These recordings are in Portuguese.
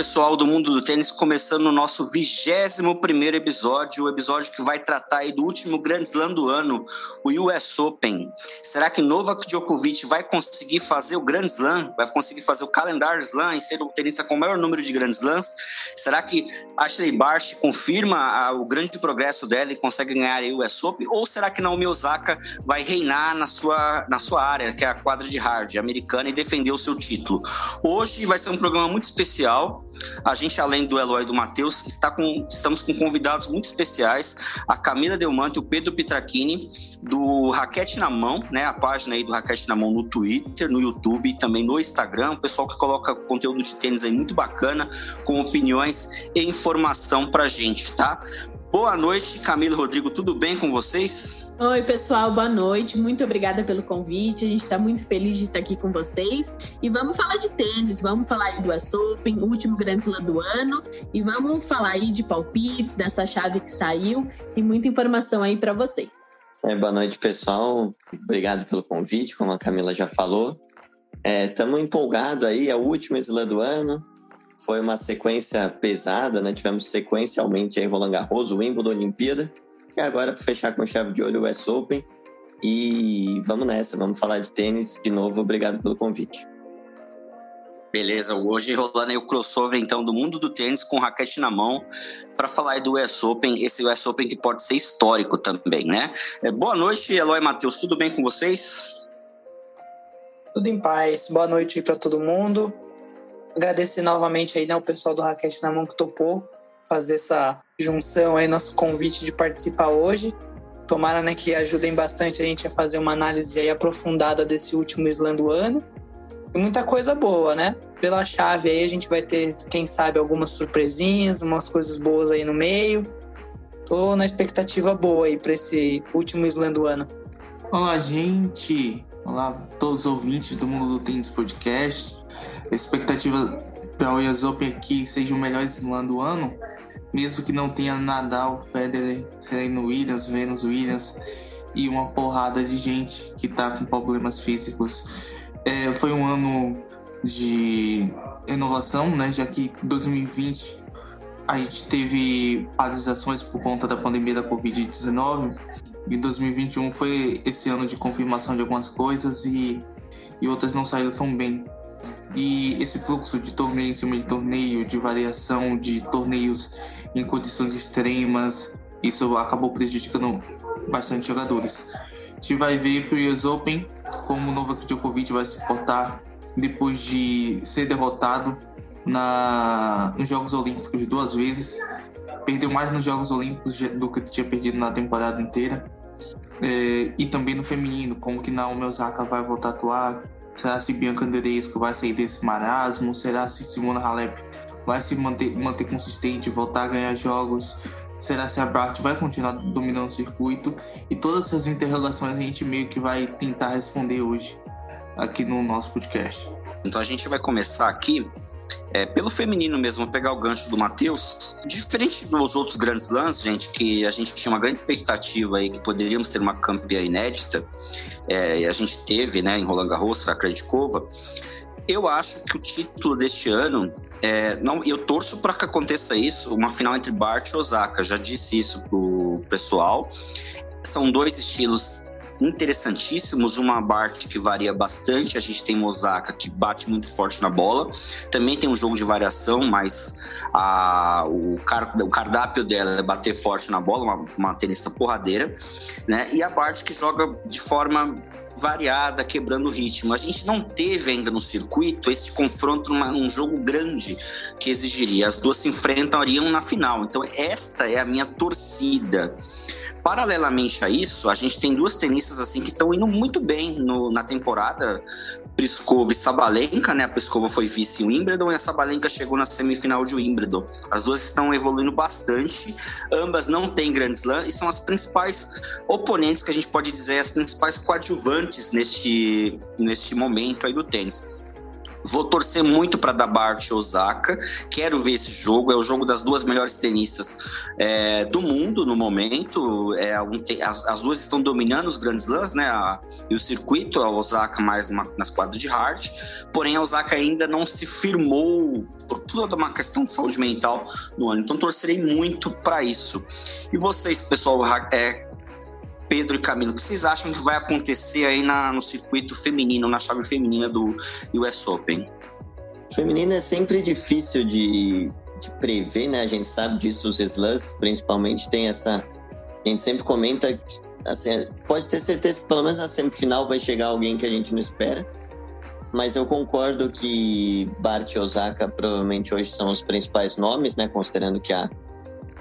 Pessoal do mundo do tênis, começando o nosso vigésimo primeiro episódio, o episódio que vai tratar do último Grand Slam do ano, o US Open. Será que Novak Djokovic vai conseguir fazer o Grand Slam? Vai conseguir fazer o Calendar Slam e ser o tenista com o maior número de Grand Slams? Será que Ashley Barty confirma o grande progresso dela e consegue ganhar o US Open? Ou será que Naomi Osaka vai reinar na sua, na sua área, que é a quadra de hard americana, e defender o seu título? Hoje vai ser um programa muito especial. A gente, além do Eloy e do Matheus, está com, estamos com convidados muito especiais, a Camila Delmante e o Pedro Pitrachini, do Raquete na Mão, né? A página aí do Raquete na Mão no Twitter, no YouTube e também no Instagram. O pessoal que coloca conteúdo de tênis aí muito bacana, com opiniões e informação pra gente, tá? Boa noite, Camila Rodrigo, tudo bem com vocês? Oi, pessoal, boa noite. Muito obrigada pelo convite. A gente está muito feliz de estar aqui com vocês. E vamos falar de tênis, vamos falar aí do US Open, último grande slam do ano. E vamos falar aí de palpites, dessa chave que saiu e muita informação aí para vocês. É, boa noite, pessoal. Obrigado pelo convite, como a Camila já falou. Estamos é, empolgados aí, é o último slam do ano foi uma sequência pesada, né? Tivemos sequencialmente aí Roland Garros, o Wimbledon, Olimpíada. E agora, para fechar com chave de olho, o US Open. E vamos nessa, vamos falar de tênis. De novo, obrigado pelo convite. Beleza, hoje rolando aí o crossover então do mundo do tênis com raquete na mão para falar aí do US Open, esse US Open que pode ser histórico também, né? É, boa noite, Eloy e Matheus, tudo bem com vocês? Tudo em paz, boa noite para todo mundo. Agradecer novamente aí, né, o pessoal do Raquete na Mão que topou fazer essa junção aí, nosso convite de participar hoje. Tomara né, que ajudem bastante a gente a fazer uma análise aí aprofundada desse último slam do ano. E muita coisa boa, né? Pela chave aí a gente vai ter, quem sabe, algumas surpresinhas, umas coisas boas aí no meio. Tô na expectativa boa aí para esse último slam do ano. Olá, gente! Olá, todos os ouvintes do Mundo do Tênis Podcast. Expectativa para o US Open aqui seja o melhor slam do ano, mesmo que não tenha Nadal, Federer, Serena Williams, Venus Williams e uma porrada de gente que está com problemas físicos. É, foi um ano de renovação, né, já que 2020 a gente teve paralisações por conta da pandemia da Covid-19 e 2021 foi esse ano de confirmação de algumas coisas e, e outras não saíram tão bem. E esse fluxo de torneio em cima de torneio, de variação de torneios em condições extremas, isso acabou prejudicando bastante jogadores. A gente vai ver para o US Open como o Novak Djokovic vai se portar depois de ser derrotado na, nos Jogos Olímpicos duas vezes. Perdeu mais nos Jogos Olímpicos do que tinha perdido na temporada inteira. É, e também no feminino, como que Naomi Osaka vai voltar a atuar, Será se Bianca Andreescu vai sair desse marasmo? Será se Simona Halep vai se manter, manter consistente, voltar a ganhar jogos? Será se a Bart vai continuar dominando o circuito? E todas essas interrogações a gente meio que vai tentar responder hoje aqui no nosso podcast. Então a gente vai começar aqui é, pelo feminino mesmo, pegar o gancho do Matheus. Diferente dos outros grandes lances, gente, que a gente tinha uma grande expectativa aí que poderíamos ter uma campeã inédita, é, a gente teve, né, em Roland Garros, a Kreditkova. Eu acho que o título deste ano, é, não, eu torço para que aconteça isso, uma final entre Bart e Osaka. Já disse isso pro pessoal. São dois estilos interessantíssimos. Uma Bart que varia bastante, a gente tem Mosaka que bate muito forte na bola. Também tem um jogo de variação, mas a, o, car, o cardápio dela é bater forte na bola, uma, uma tenista porradeira. Né? E a Bart que joga de forma variada, quebrando o ritmo. A gente não teve ainda no circuito esse confronto numa, num jogo grande que exigiria. As duas se enfrentariam na final. Então, esta é a minha torcida. Paralelamente a isso, a gente tem duas tenistas assim que estão indo muito bem no, na temporada. Pliskova e Sabalenka, né? A Pliskova foi vice em Wimbledon e a Sabalenka chegou na semifinal de Wimbledon. As duas estão evoluindo bastante. Ambas não têm Grand Slam e são as principais oponentes que a gente pode dizer as principais coadjuvantes neste neste momento aí do tênis. Vou torcer muito para dar Bart Osaka. Quero ver esse jogo. É o jogo das duas melhores tenistas é, do mundo no momento. É, as, as, duas estão dominando os grandes lãs, né? A, e o circuito, a Osaka mais nas quadras de hard. Porém, a Osaka ainda não se firmou por toda uma questão de saúde mental no ano. Então, torcerei muito para isso. E vocês, pessoal, é, Pedro e Camilo, o que vocês acham que vai acontecer aí na, no circuito feminino, na chave feminina do US Open? Feminina é sempre difícil de, de prever, né? A gente sabe disso, os slams principalmente tem essa. A gente sempre comenta, assim, pode ter certeza que pelo menos na semifinal vai chegar alguém que a gente não espera. Mas eu concordo que Bart e Osaka provavelmente hoje são os principais nomes, né? Considerando que a,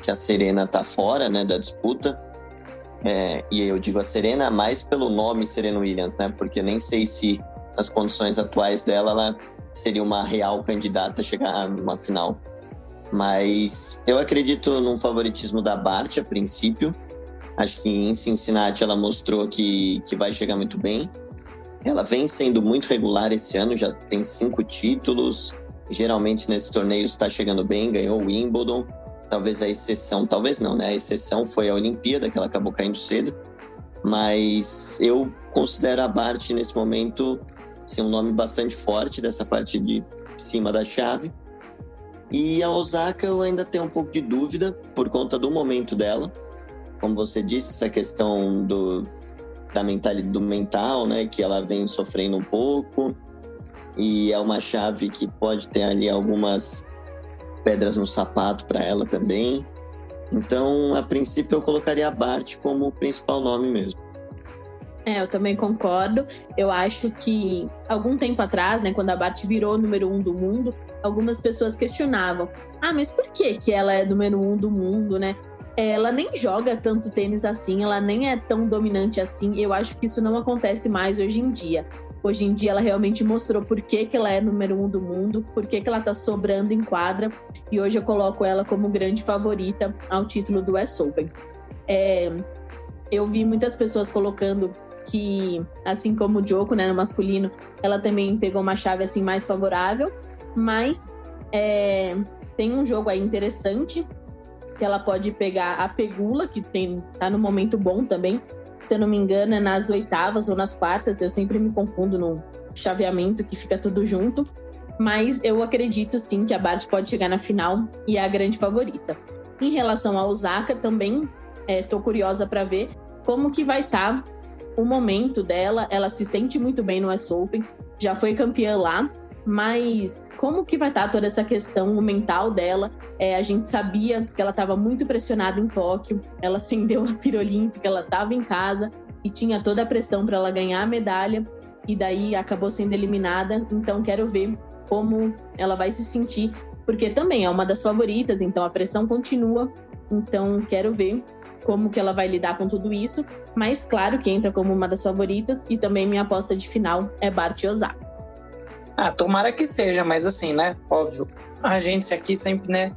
que a Serena tá fora né, da disputa. É, e eu digo a Serena mais pelo nome Serena Williams, né? Porque nem sei se nas condições atuais dela ela seria uma real candidata a chegar numa final. Mas eu acredito num favoritismo da Bart a princípio. Acho que em Cincinnati ela mostrou que, que vai chegar muito bem. Ela vem sendo muito regular esse ano, já tem cinco títulos. Geralmente nesses torneios está chegando bem, ganhou o Wimbledon. Talvez a exceção, talvez não, né? A exceção foi a Olimpíada, que ela acabou caindo cedo. Mas eu considero a Bart nesse momento ser um nome bastante forte dessa parte de cima da chave. E a Osaka eu ainda tenho um pouco de dúvida por conta do momento dela. Como você disse, essa questão do, da mentalidade, do mental, né? Que ela vem sofrendo um pouco. E é uma chave que pode ter ali algumas pedras no sapato para ela também. Então, a princípio, eu colocaria a Bart como o principal nome mesmo. É, eu também concordo. Eu acho que algum tempo atrás, né, quando a Bart virou número um do mundo, algumas pessoas questionavam: ah, mas por que que ela é número um do mundo, né? Ela nem joga tanto tênis assim, ela nem é tão dominante assim. Eu acho que isso não acontece mais hoje em dia. Hoje em dia ela realmente mostrou por que, que ela é número um do mundo, por que, que ela tá sobrando em quadra, e hoje eu coloco ela como grande favorita ao título do US Open. É, eu vi muitas pessoas colocando que, assim como o Joko, né, no masculino, ela também pegou uma chave assim mais favorável, mas é, tem um jogo aí interessante que ela pode pegar a Pegula, que tem, tá no momento bom também, se eu não me engano, é nas oitavas ou nas quartas. Eu sempre me confundo no chaveamento que fica tudo junto. Mas eu acredito sim que a Bart pode chegar na final e é a grande favorita. Em relação a Osaka, também estou é, curiosa para ver como que vai estar tá o momento dela. Ela se sente muito bem no US Open, já foi campeã lá, mas como que vai estar toda essa questão mental dela? É, a gente sabia que ela estava muito pressionada em Tóquio, ela acendeu a pira olímpica, ela estava em casa e tinha toda a pressão para ela ganhar a medalha e daí acabou sendo eliminada. Então quero ver como ela vai se sentir, porque também é uma das favoritas, então a pressão continua. Então quero ver como que ela vai lidar com tudo isso, mas claro que entra como uma das favoritas e também minha aposta de final é Bart Osaka. Ah, tomara que seja, mas assim, né? Óbvio. A gente aqui sempre, né?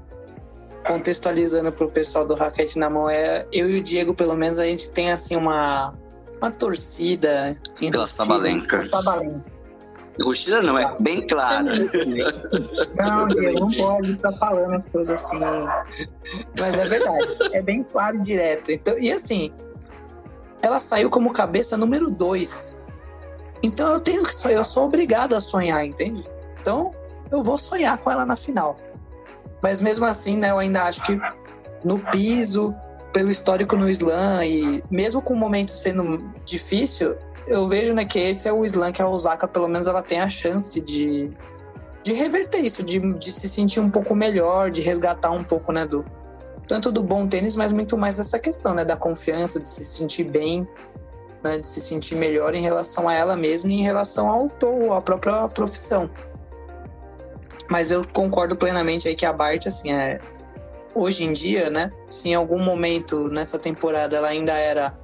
Contextualizando pro pessoal do Raquete na Mão, é, eu e o Diego, pelo menos, a gente tem assim uma, uma torcida. Assim, Pela Sabalenka. Sabalenka. Torcida não, é bem claro. Não, Diego, não pode estar falando as coisas assim. Mas é verdade. É bem claro e direto. Então, e assim, ela saiu como cabeça número dois então eu tenho que sonhar, eu sou obrigado a sonhar, entende? Então eu vou sonhar com ela na final. Mas mesmo assim, né, eu ainda acho que no piso, pelo histórico no slam e mesmo com o momento sendo difícil, eu vejo né, que esse é o slam que a Osaka, pelo menos, ela tem a chance de, de reverter isso, de, de se sentir um pouco melhor, de resgatar um pouco, né, do tanto do bom tênis, mas muito mais dessa questão, né, da confiança, de se sentir bem né, de se sentir melhor em relação a ela mesma e em relação ao à própria profissão. Mas eu concordo plenamente aí que a Bart, assim, é, hoje em dia, né, se em algum momento nessa temporada ela ainda era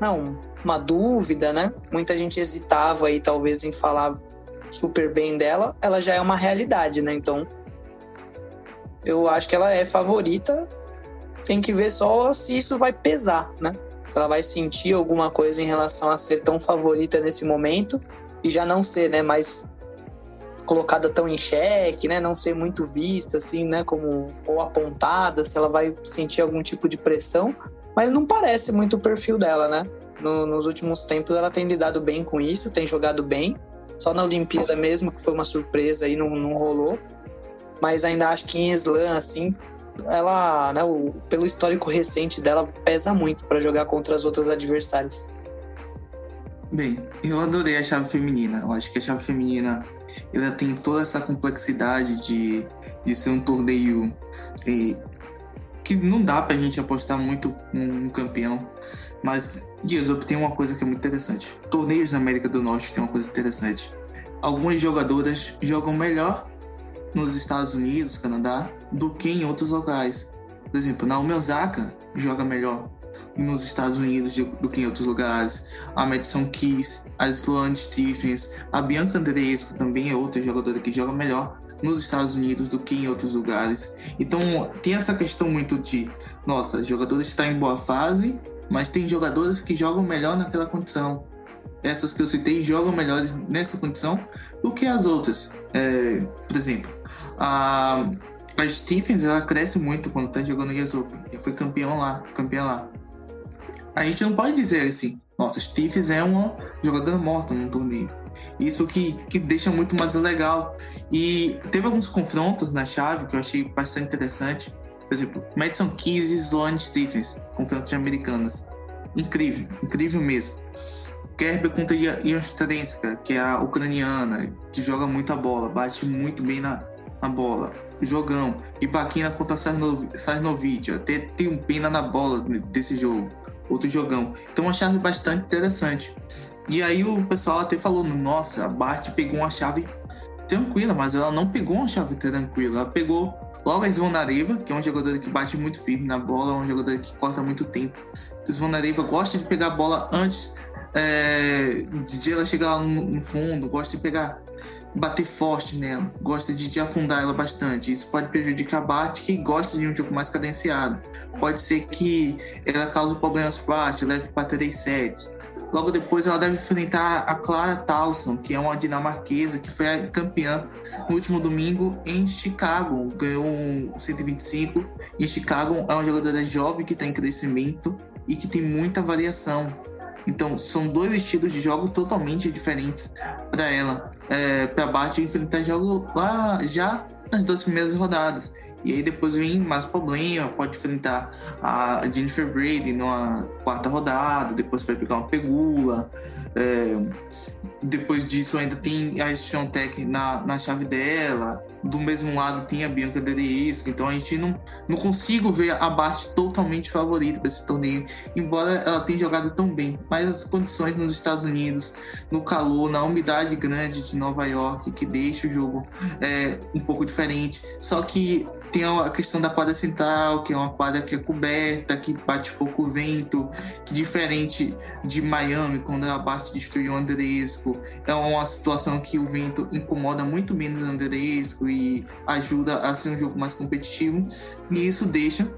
não, uma dúvida, né? Muita gente hesitava aí talvez em falar super bem dela, ela já é uma realidade, né? Então, eu acho que ela é favorita. Tem que ver só se isso vai pesar, né? Ela vai sentir alguma coisa em relação a ser tão favorita nesse momento e já não ser, né, mais colocada tão em xeque, né? Não ser muito vista, assim, né? Como ou apontada, se ela vai sentir algum tipo de pressão. Mas não parece muito o perfil dela, né? No, nos últimos tempos ela tem lidado bem com isso, tem jogado bem. Só na Olimpíada mesmo, que foi uma surpresa e não, não rolou. Mas ainda acho que em slam, assim, ela, né, o, pelo histórico recente dela, pesa muito para jogar contra as outras adversárias. Bem, eu adorei a chave feminina. Eu acho que a chave feminina ela tem toda essa complexidade de, de ser um torneio e, que não dá pra gente apostar muito num campeão. Mas Diazop tem uma coisa que é muito interessante. Torneios na América do Norte tem uma coisa interessante. Algumas jogadoras jogam melhor nos Estados Unidos, Canadá, do que em outros locais. Por exemplo, Naomi Osaka joga melhor nos Estados Unidos do que em outros lugares. A Madison Keys, a Sloane Stephens, a Bianca Andreescu também é outra jogadora que joga melhor nos Estados Unidos do que em outros lugares. Então tem essa questão muito de, nossa, a jogadora está em boa fase, mas tem jogadores que jogam melhor naquela condição. Essas que eu citei jogam melhor nessa condição do que as outras. É, por exemplo, a, a Stephens ela cresce muito quando está jogando US Open. foi campeão lá, campeã lá. A gente não pode dizer assim, nossa, Stephens é uma jogadora morta no torneio. Isso que, que deixa muito mais legal. E teve alguns confrontos na chave que eu achei bastante interessante. Por exemplo, Madison Keys e Sloane Stephens, confronto de americanas. Incrível, incrível mesmo. Kerber contra Ian Strenska, que é a ucraniana, que joga muita bola, bate muito bem na, na bola. Jogão. E Baquina contra Sarnovic, até tem um pena na bola desse jogo. Outro jogão. Então, uma chave bastante interessante. E aí o pessoal até falou, nossa, a Bart pegou uma chave tranquila, mas ela não pegou uma chave tranquila. Ela pegou logo a Svonareva, que é um jogador que bate muito firme na bola, um jogador que corta muito tempo. Svonareva gosta de pegar a bola antes é, de ela chegar no, no fundo, gosta de pegar bater forte nela, gosta de, de, afundar ela bastante. Isso pode prejudicar a Bart, que gosta de um jogo mais cadenciado. Pode ser que ela cause problemas para Bart, leve para 3 sets. Logo depois ela deve enfrentar a Clara Towson, que é uma dinamarquesa que foi a campeã no último domingo em Chicago. Ganhou um 125. E Chicago é uma jogadora jovem que está em crescimento e que tem muita variação. Então são dois estilos de jogo totalmente diferentes para ela. É, para Bart enfrentar jogo lá já nas duas primeiras rodadas. E aí depois vem mais problema, pode enfrentar a Jennifer Brady numa quarta rodada, depois vai pegar uma pegula. É, depois disso ainda tem a Tiontech na, na chave dela. Do mesmo lado tem a Bianca Dereisco. Então a gente não, não consigo ver a Bart totalmente favorita para esse torneio, embora ela tenha jogado tão bem. Mas as condições nos Estados Unidos, no calor, na umidade grande de Nova York, que deixa o jogo é, um pouco diferente. Só que tem a questão da quadra central, que é uma quadra que é coberta, que bate pouco vento, que diferente de Miami, quando a Bart destruiu o Andresco, é uma situação que o vento incomoda muito menos o Andresco e ajuda a ser um jogo mais competitivo. E isso deixa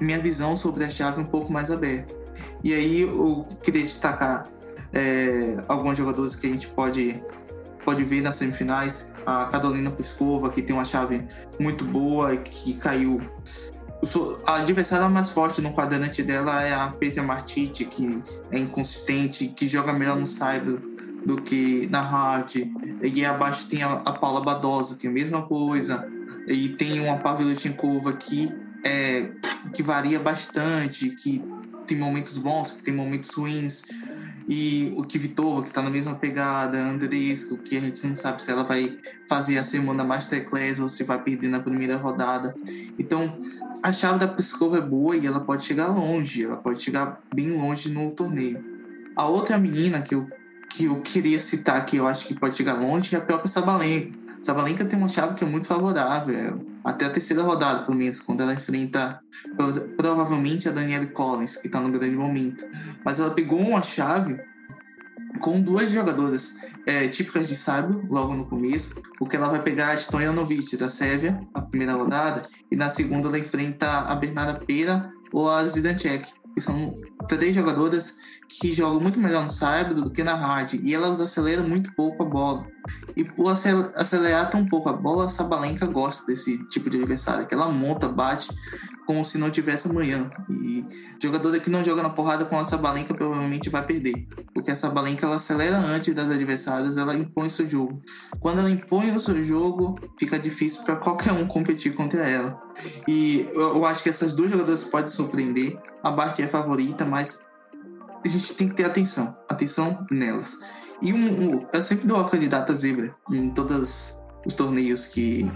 minha visão sobre a chave um pouco mais aberta. E aí eu queria destacar é, alguns jogadores que a gente pode pode ver nas semifinais. A Carolina Pliskova, que tem uma chave muito boa e que caiu. A adversária mais forte no quadrante dela é a Petra Martiti, que é inconsistente, que joga melhor no Cyber do que na hard. E abaixo tem a, a Paula Badosa, que é a mesma coisa. E tem uma Pavlyuchenkova que, é, que varia bastante, que tem momentos bons, que tem momentos ruins. E o Kvitova, que está na mesma pegada, Andresco, que a gente não sabe se ela vai fazer a semana Masterclass ou se vai perder na primeira rodada. Então, a chave da Pskova é boa e ela pode chegar longe, ela pode chegar bem longe no torneio. A outra menina que eu, que eu queria citar que eu acho que pode chegar longe é a própria Sabalenka. Sabalenka tem uma chave que é muito favorável, até a terceira rodada, pelo menos, quando ela enfrenta provavelmente a Danielle Collins, que está no grande momento. Mas ela pegou uma chave com duas jogadoras é, típicas de sábio, logo no começo, porque ela vai pegar a Stojanovic da Sérvia, na primeira rodada, e na segunda ela enfrenta a Bernarda Pera ou a Zidancek, que são três jogadoras que jogam muito melhor no saibro do que na hard, e elas aceleram muito pouco a bola. E por acelerar tão pouco a bola, a Sabalenka gosta desse tipo de adversário, que ela monta, bate como se não tivesse amanhã. E jogador que não joga na porrada com a Sabalenka provavelmente vai perder, porque a Sabalenka ela acelera antes das adversárias, ela impõe seu jogo. Quando ela impõe o seu jogo, fica difícil para qualquer um competir contra ela. E eu, acho que essas duas jogadoras podem surpreender. A Basti é favorita, mas a gente tem que ter atenção, atenção nelas. E um, um, eu sempre dou a candidata zebra em todos os torneios que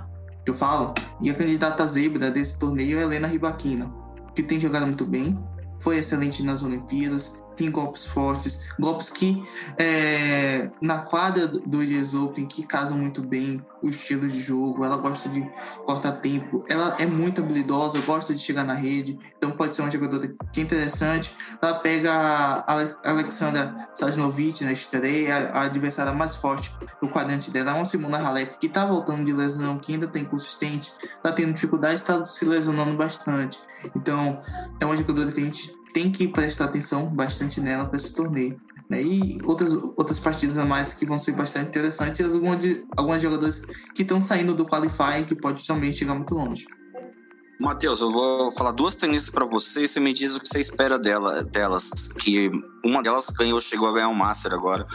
eu falo. E a candidata zebra desse torneio é Helena Ribaquina, que tem jogado muito bem, foi excelente nas Olimpíadas, tem golpes fortes, golpes que é, na quadra do US Open que casam muito bem o estilo de jogo, ela gosta de cortar tempo, ela é muito habilidosa, gosta de chegar na rede, então pode ser uma jogadora que é interessante. Ela pega a Alexandra Sajnovic na estreia, a adversária mais forte no quadrante dela uma Simona Halep, que está voltando de lesão, que ainda tem consistente, está tendo dificuldade, está se lesionando bastante. Então, é uma jogadora que a gente tem que prestar atenção bastante nela para esse torneio. Né? E outras, outras partidas a mais que vão ser bastante interessantes, algumas, de, algumas jogadoras que estão saindo do qualifying que pode também chegar muito longe. Matheus, eu vou falar duas tenistas para você e você me diz o que você espera dela, delas. Que uma delas ganhou, chegou a ganhar um Master agora.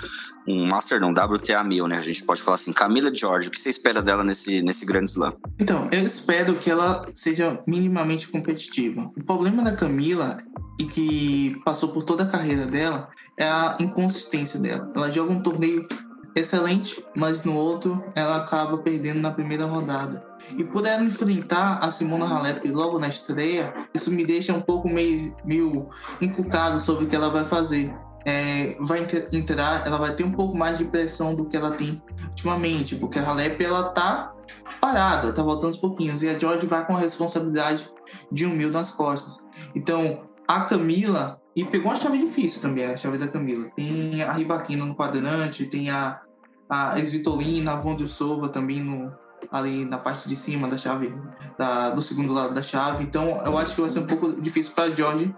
Um Master não, WTA 1000, né? A gente pode falar assim. Camila George, o que você espera dela nesse, nesse grande slam? Então, eu espero que ela seja minimamente competitiva. O problema da Camila e que passou por toda a carreira dela é a inconsistência dela. Ela joga um torneio excelente, mas no outro ela acaba perdendo na primeira rodada. E por ela enfrentar a Simona Halep logo na estreia, isso me deixa um pouco meio, meio encucado sobre o que ela vai fazer. É, vai entrar, ela vai ter um pouco mais de pressão do que ela tem ultimamente, porque a Halep ela tá parada, tá voltando aos pouquinhos, e a George vai com a responsabilidade de um mil nas costas. Então, a Camila, e pegou uma chave difícil também, a chave da Camila. Tem a Ribaquina no quadrante, tem a, a Esvitolina, a Von Silva também no, ali na parte de cima da chave, da, do segundo lado da chave. Então, eu acho que vai ser um pouco difícil para George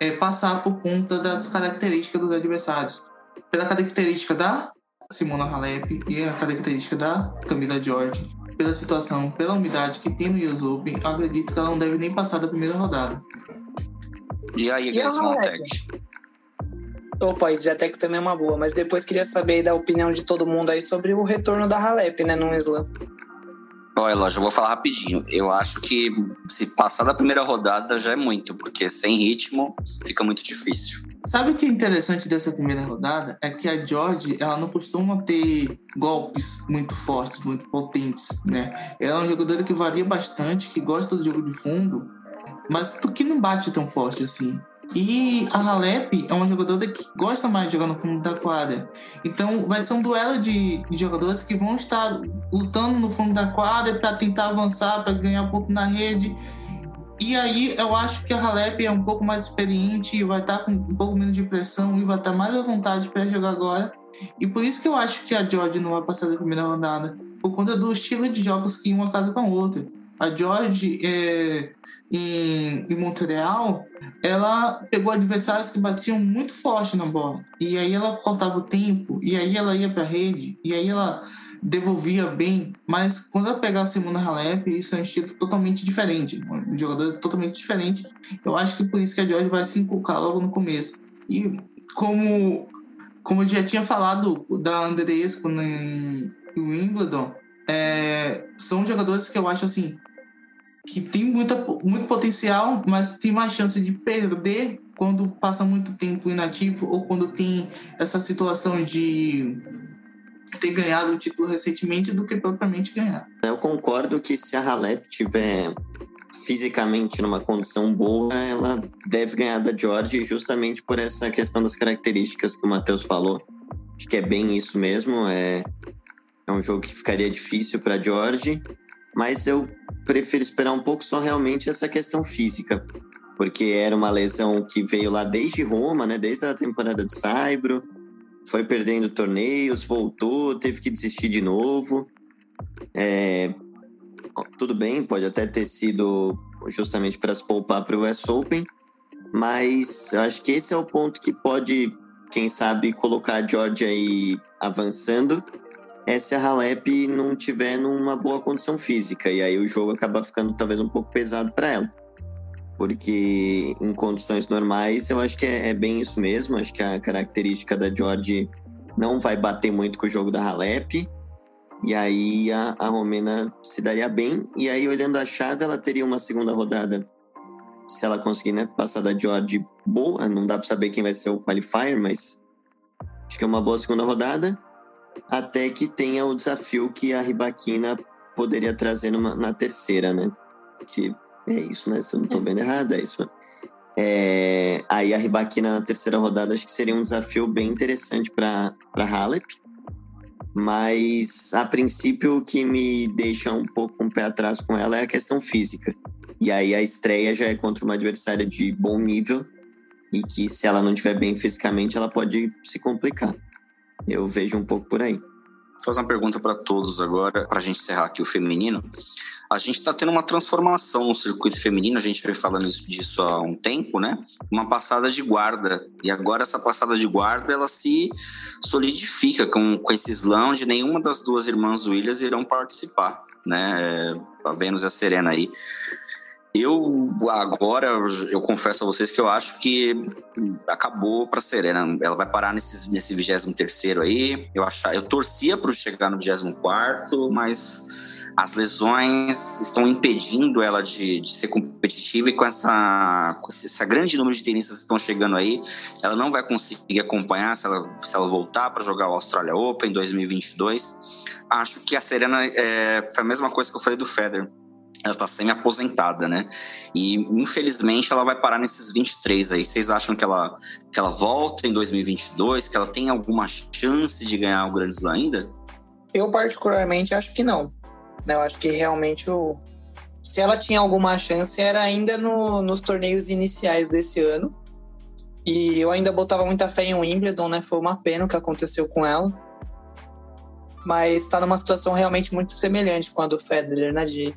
é, passar por conta das características dos adversários. Pela característica da Simona Halep e a característica da Camila George, pela situação, pela umidade que tem no Open, acredito que ela não deve nem passar da primeira rodada. E aí, Grace Montec? Opa, a Sviatek também é uma boa, mas depois queria saber da opinião de todo mundo aí sobre o retorno da Halep, né, no Slam. Olha, Lógico, eu vou falar rapidinho. Eu acho que se passar da primeira rodada já é muito, porque sem ritmo fica muito difícil. Sabe o que é interessante dessa primeira rodada? É que a George, ela não costuma ter golpes muito fortes, muito potentes, né? Ela é uma jogadora que varia bastante, que gosta do jogo de fundo, mas que não bate tão forte assim. E a Halep é uma jogadora que gosta mais de jogar no fundo da quadra. Então vai ser um duelo de, jogadores que vão estar lutando no fundo da quadra para tentar avançar, para ganhar um pouco na rede. E aí eu acho que a Halep é um pouco mais experiente e vai estar com um pouco menos de pressão e vai estar mais à vontade para jogar agora. E por isso que eu acho que a George não vai passar da primeira rodada. Por conta do estilo de jogos que uma casa com a outra. A George é, em, em Montreal, ela pegou adversários que batiam muito forte na bola. E aí ela cortava o tempo, e aí ela ia para a rede, e aí ela devolvia bem. Mas quando ela pegar a Simona Halep, isso é um estilo totalmente diferente. Um jogador totalmente diferente. Eu acho que por isso que a George vai se inculcar logo no começo. E como, como eu já tinha falado da Andresco em Wimbledon, é, são jogadores que eu acho assim que tem muita, muito potencial, mas tem mais chance de perder quando passa muito tempo inativo ou quando tem essa situação de ter ganhado o título recentemente do que propriamente ganhar. Eu concordo que se a Halep tiver fisicamente numa condição boa, ela deve ganhar da George justamente por essa questão das características que o Matheus falou. Acho que é bem isso mesmo. É, é um jogo que ficaria difícil para George, mas eu prefiro esperar um pouco só realmente essa questão física, porque era uma lesão que veio lá desde Roma, né? Desde a temporada de Saibro, foi perdendo torneios, voltou, teve que desistir de novo. É, tudo bem, pode até ter sido justamente para se poupar para o US Open, Mas eu acho que esse é o ponto que pode, quem sabe, colocar a Georgia aí avançando. É se a Halep não tiver numa boa condição física. E aí o jogo acaba ficando talvez um pouco pesado para ela. Porque em condições normais eu acho que é, é, bem isso mesmo. Acho que a característica da George não vai bater muito com o jogo da Halep. E aí a, a Romena se daria bem. E aí, olhando a chave, ela teria uma segunda rodada se ela conseguir né, passar da George boa, não dá para saber quem vai ser o qualifier, mas acho que é uma boa segunda rodada, até que tenha o desafio que a Ribaquina poderia trazer numa, na terceira, né? Que é isso, né? Se eu não estou vendo errado, é isso. É, aí a Ribaquina na terceira rodada acho que seria um desafio bem interessante para Halep. Mas a princípio o que me deixa um pouco um pé atrás com ela é a questão física. E aí a estreia já é contra uma adversária de bom nível e que se ela não estiver bem fisicamente, ela pode se complicar. Eu vejo um pouco por aí. Fazer uma pergunta para todos agora, para a gente encerrar aqui o feminino. A gente está tendo uma transformação no circuito feminino, a gente vem falando disso há um tempo, né? Uma passada de guarda. E agora essa passada de guarda, ela se solidifica com, com esse slam onde nenhuma das duas irmãs Williams irão participar, né? É, a Vênus e a Serena aí. Eu agora eu confesso a vocês que eu acho que acabou para Serena. Ela vai parar nesse nesse 23 terceiro aí. Eu achar, eu torcia para chegar no 24 quarto, mas as lesões estão impedindo ela de, de ser competitiva e com essa, com essa grande número de tenistas que estão chegando aí, ela não vai conseguir acompanhar se ela, se ela voltar para jogar o Australia Open em 2022. Acho que a Serena é, foi a mesma coisa que eu falei do Federer ela está semi-aposentada, né? E infelizmente ela vai parar nesses 23 aí. Vocês acham que ela, que ela volta em 2022? Que ela tem alguma chance de ganhar o Grand Slam ainda? Eu, particularmente, acho que não. Eu acho que realmente o. Se ela tinha alguma chance, era ainda no, nos torneios iniciais desse ano. E eu ainda botava muita fé em Wimbledon, né? Foi uma pena o que aconteceu com ela. Mas está numa situação realmente muito semelhante com a do Federer, né? De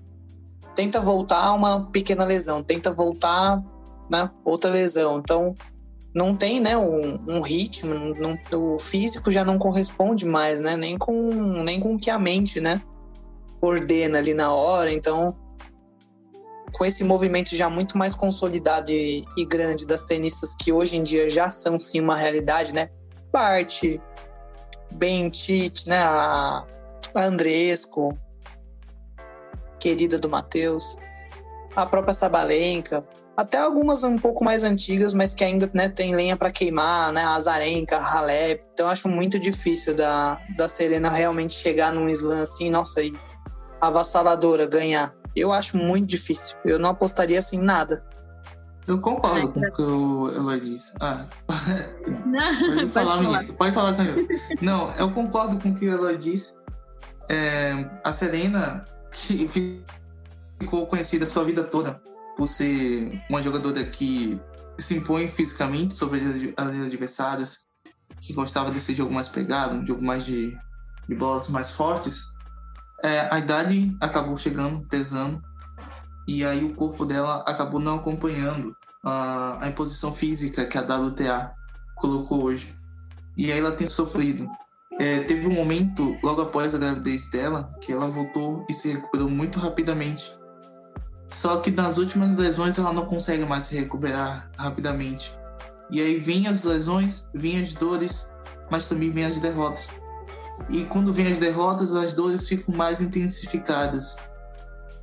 tenta voltar uma pequena lesão, tenta voltar né, outra lesão. Então, não tem né, um, um ritmo, não, o físico já não corresponde mais, né? Nem com, nem com o que a mente né, ordena ali na hora. Então, com esse movimento já muito mais consolidado e, e grande das tenistas que hoje em dia já são sim uma realidade, né? Bart, Ben Tite, né? A, Andresco, querida do Matheus, a própria Sabalenka, até algumas um pouco mais antigas, mas que ainda né, tem lenha para queimar, né? A Azarenka, a Halep. Então acho muito difícil da, da Serena realmente chegar num slam assim, nossa, e avassaladora, ganhar. Eu acho muito difícil. Eu não apostaria assim nada. Eu concordo com o que o Eloy disse. Ah. pode, falar, pode falar, pode falar Camila. Não, eu concordo com o que o Eloy disse. É, a Serena ficou conhecida a sua vida toda por ser uma jogadora que se impõe fisicamente sobre as adversárias, que gostava desse jogo mais pegado, um jogo mais de, de bolas mais fortes. É, a idade acabou chegando, pesando, e aí o corpo dela acabou não acompanhando a, a imposição física que a WTA colocou hoje. E aí ela tem sofrido é, teve um momento, logo após a gravidez dela, que ela voltou e se recuperou muito rapidamente. Só que nas últimas lesões ela não consegue mais se recuperar rapidamente. E aí vêm as lesões, vêm as dores, mas também vêm as derrotas. E quando vêm as derrotas, as dores ficam mais intensificadas.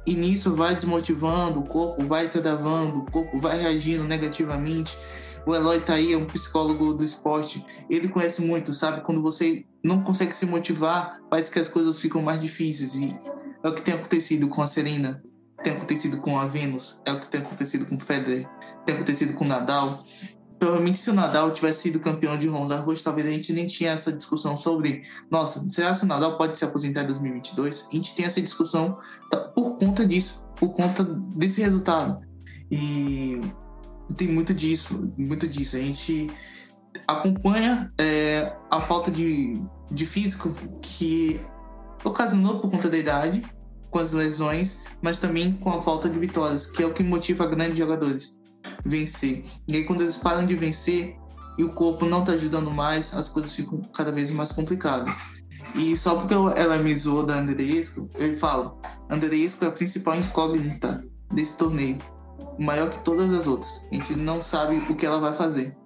E nisso vai desmotivando, o corpo vai travando, o corpo vai reagindo negativamente o Eloy tá aí, é um psicólogo do esporte. Ele conhece muito, sabe? Quando você não consegue se motivar, parece que as coisas ficam mais difíceis. E é o que tem acontecido com a Serena, tem acontecido com a Venus, é o que tem acontecido com o Federer, tem acontecido com o Nadal. Provavelmente se o Nadal tivesse sido campeão de Ronda Garros, talvez a gente nem tinha essa discussão sobre, nossa, será que o Nadal pode se aposentar em 2022? A gente tem essa discussão por conta disso, por conta desse resultado. E tem muito disso, muito disso. A gente acompanha é, a falta de, de físico que ocasionou por conta da idade, com as lesões, mas também com a falta de vitórias, que é o que motiva grandes jogadores. vencer. E aí quando eles param de vencer e o corpo não tá ajudando mais, as coisas ficam cada vez mais complicadas. E só porque ela me zoou da Andreesco, eu falo, Andreesco é a principal incógnita desse torneio. Maior que todas as outras. A gente não sabe o que ela vai fazer.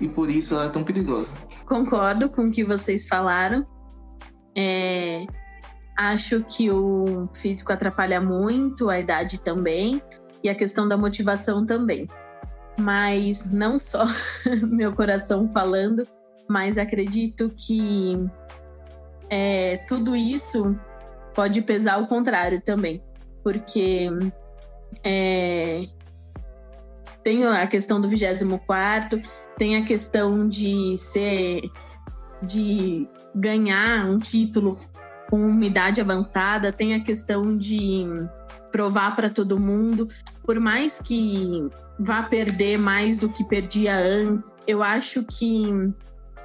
E por isso ela é tão perigosa. Concordo com o que vocês falaram. É, acho que o físico atrapalha muito, a idade também, e a questão da motivação também. Mas não só meu coração falando, mas acredito que é, tudo isso pode pesar ao contrário também, porque é, tem a questão do 24, tem a questão de ser de ganhar um título com uma idade avançada, tem a questão de provar para todo mundo, por mais que vá perder mais do que perdia antes, eu acho que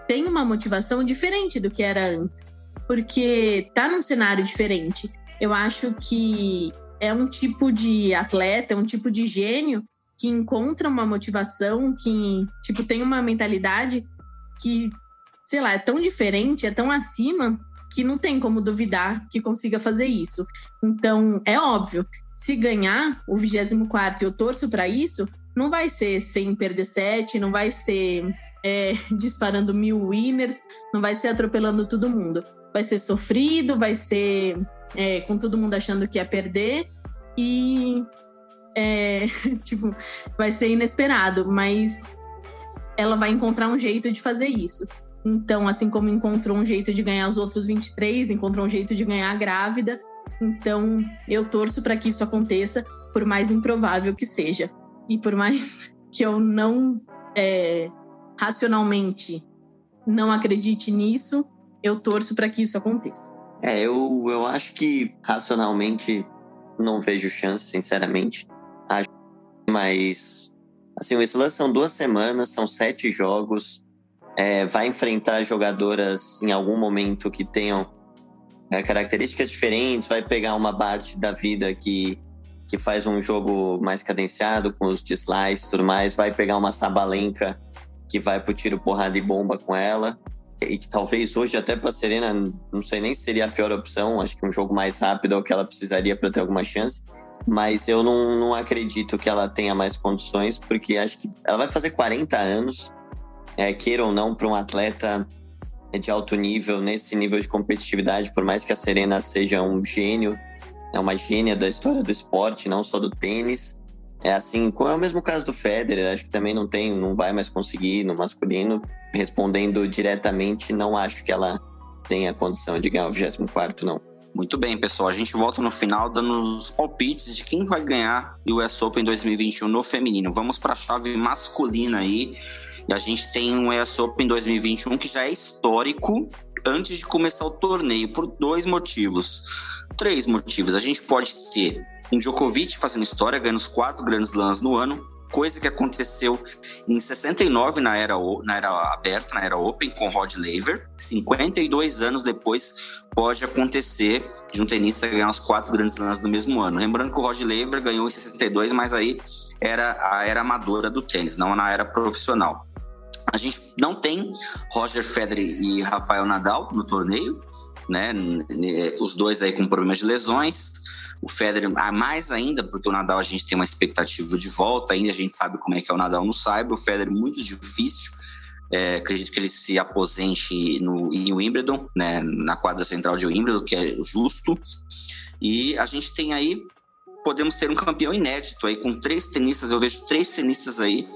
tem uma motivação diferente do que era antes, porque tá num cenário diferente. Eu acho que é um tipo de atleta, é um tipo de gênio que encontra uma motivação, que tipo tem uma mentalidade que, sei lá, é tão diferente, é tão acima que não tem como duvidar que consiga fazer isso. Então, é óbvio, se ganhar o 24 eu torço para isso, não vai ser sem perder sete, não vai ser é, disparando mil winners, não vai ser atropelando todo mundo. Vai ser sofrido, vai ser é, com todo mundo achando que ia perder e é, tipo, vai ser inesperado, mas ela vai encontrar um jeito de fazer isso. Então, assim como encontrou um jeito de ganhar os outros 23, encontrou um jeito de ganhar a grávida. Então, eu torço para que isso aconteça, por mais improvável que seja. E por mais que eu não é, racionalmente não acredite nisso, eu torço para que isso aconteça. É, eu, eu acho que racionalmente não vejo chance, sinceramente. Mas, assim, o Slam são duas semanas, são sete jogos é, vai enfrentar jogadoras em algum momento que tenham é, características diferentes, vai pegar uma parte da vida que, que faz um jogo mais cadenciado, com os dislikes e tudo mais, vai pegar uma Sabalenka que vai pro tiro, porrada e bomba com ela. E que talvez hoje, até para Serena, não sei nem se seria a pior opção. Acho que um jogo mais rápido é o que ela precisaria para ter alguma chance. Mas eu não, não acredito que ela tenha mais condições, porque acho que ela vai fazer 40 anos é, queira ou não, para um atleta de alto nível, nesse nível de competitividade, por mais que a Serena seja um gênio, é uma gênia da história do esporte, não só do tênis. É assim, é o mesmo caso do Federer, acho que também não tem, não vai mais conseguir no masculino. Respondendo diretamente, não acho que ela tenha condição de ganhar o 24, não. Muito bem, pessoal. A gente volta no final dando os palpites de quem vai ganhar o US Open 2021 no feminino. Vamos para a chave masculina aí. E a gente tem um US Open 2021 que já é histórico antes de começar o torneio, por dois motivos. Três motivos. A gente pode ter um Djokovic fazendo história, ganhando os quatro grandes lãs no ano, coisa que aconteceu em 69 na era, na era aberta, na era Open, com Rod Laver. 52 anos depois pode acontecer de um tenista ganhar os quatro grandes lãs no mesmo ano. Lembrando que o Rod Laver ganhou em 62, mas aí era a era amadora do tênis, não na era profissional. A gente não tem Roger Federer e Rafael Nadal no torneio, né? Os dois aí com problemas de lesões. O Federer, mais ainda, porque o Nadal a gente tem uma expectativa de volta, ainda a gente sabe como é que é o Nadal no Cyber. O Federer muito difícil. É, acredito que ele se aposente no, em Wimbledon, né, na quadra central de Wimbledon, que é justo. E a gente tem aí podemos ter um campeão inédito aí com três tenistas. Eu vejo três tenistas aí.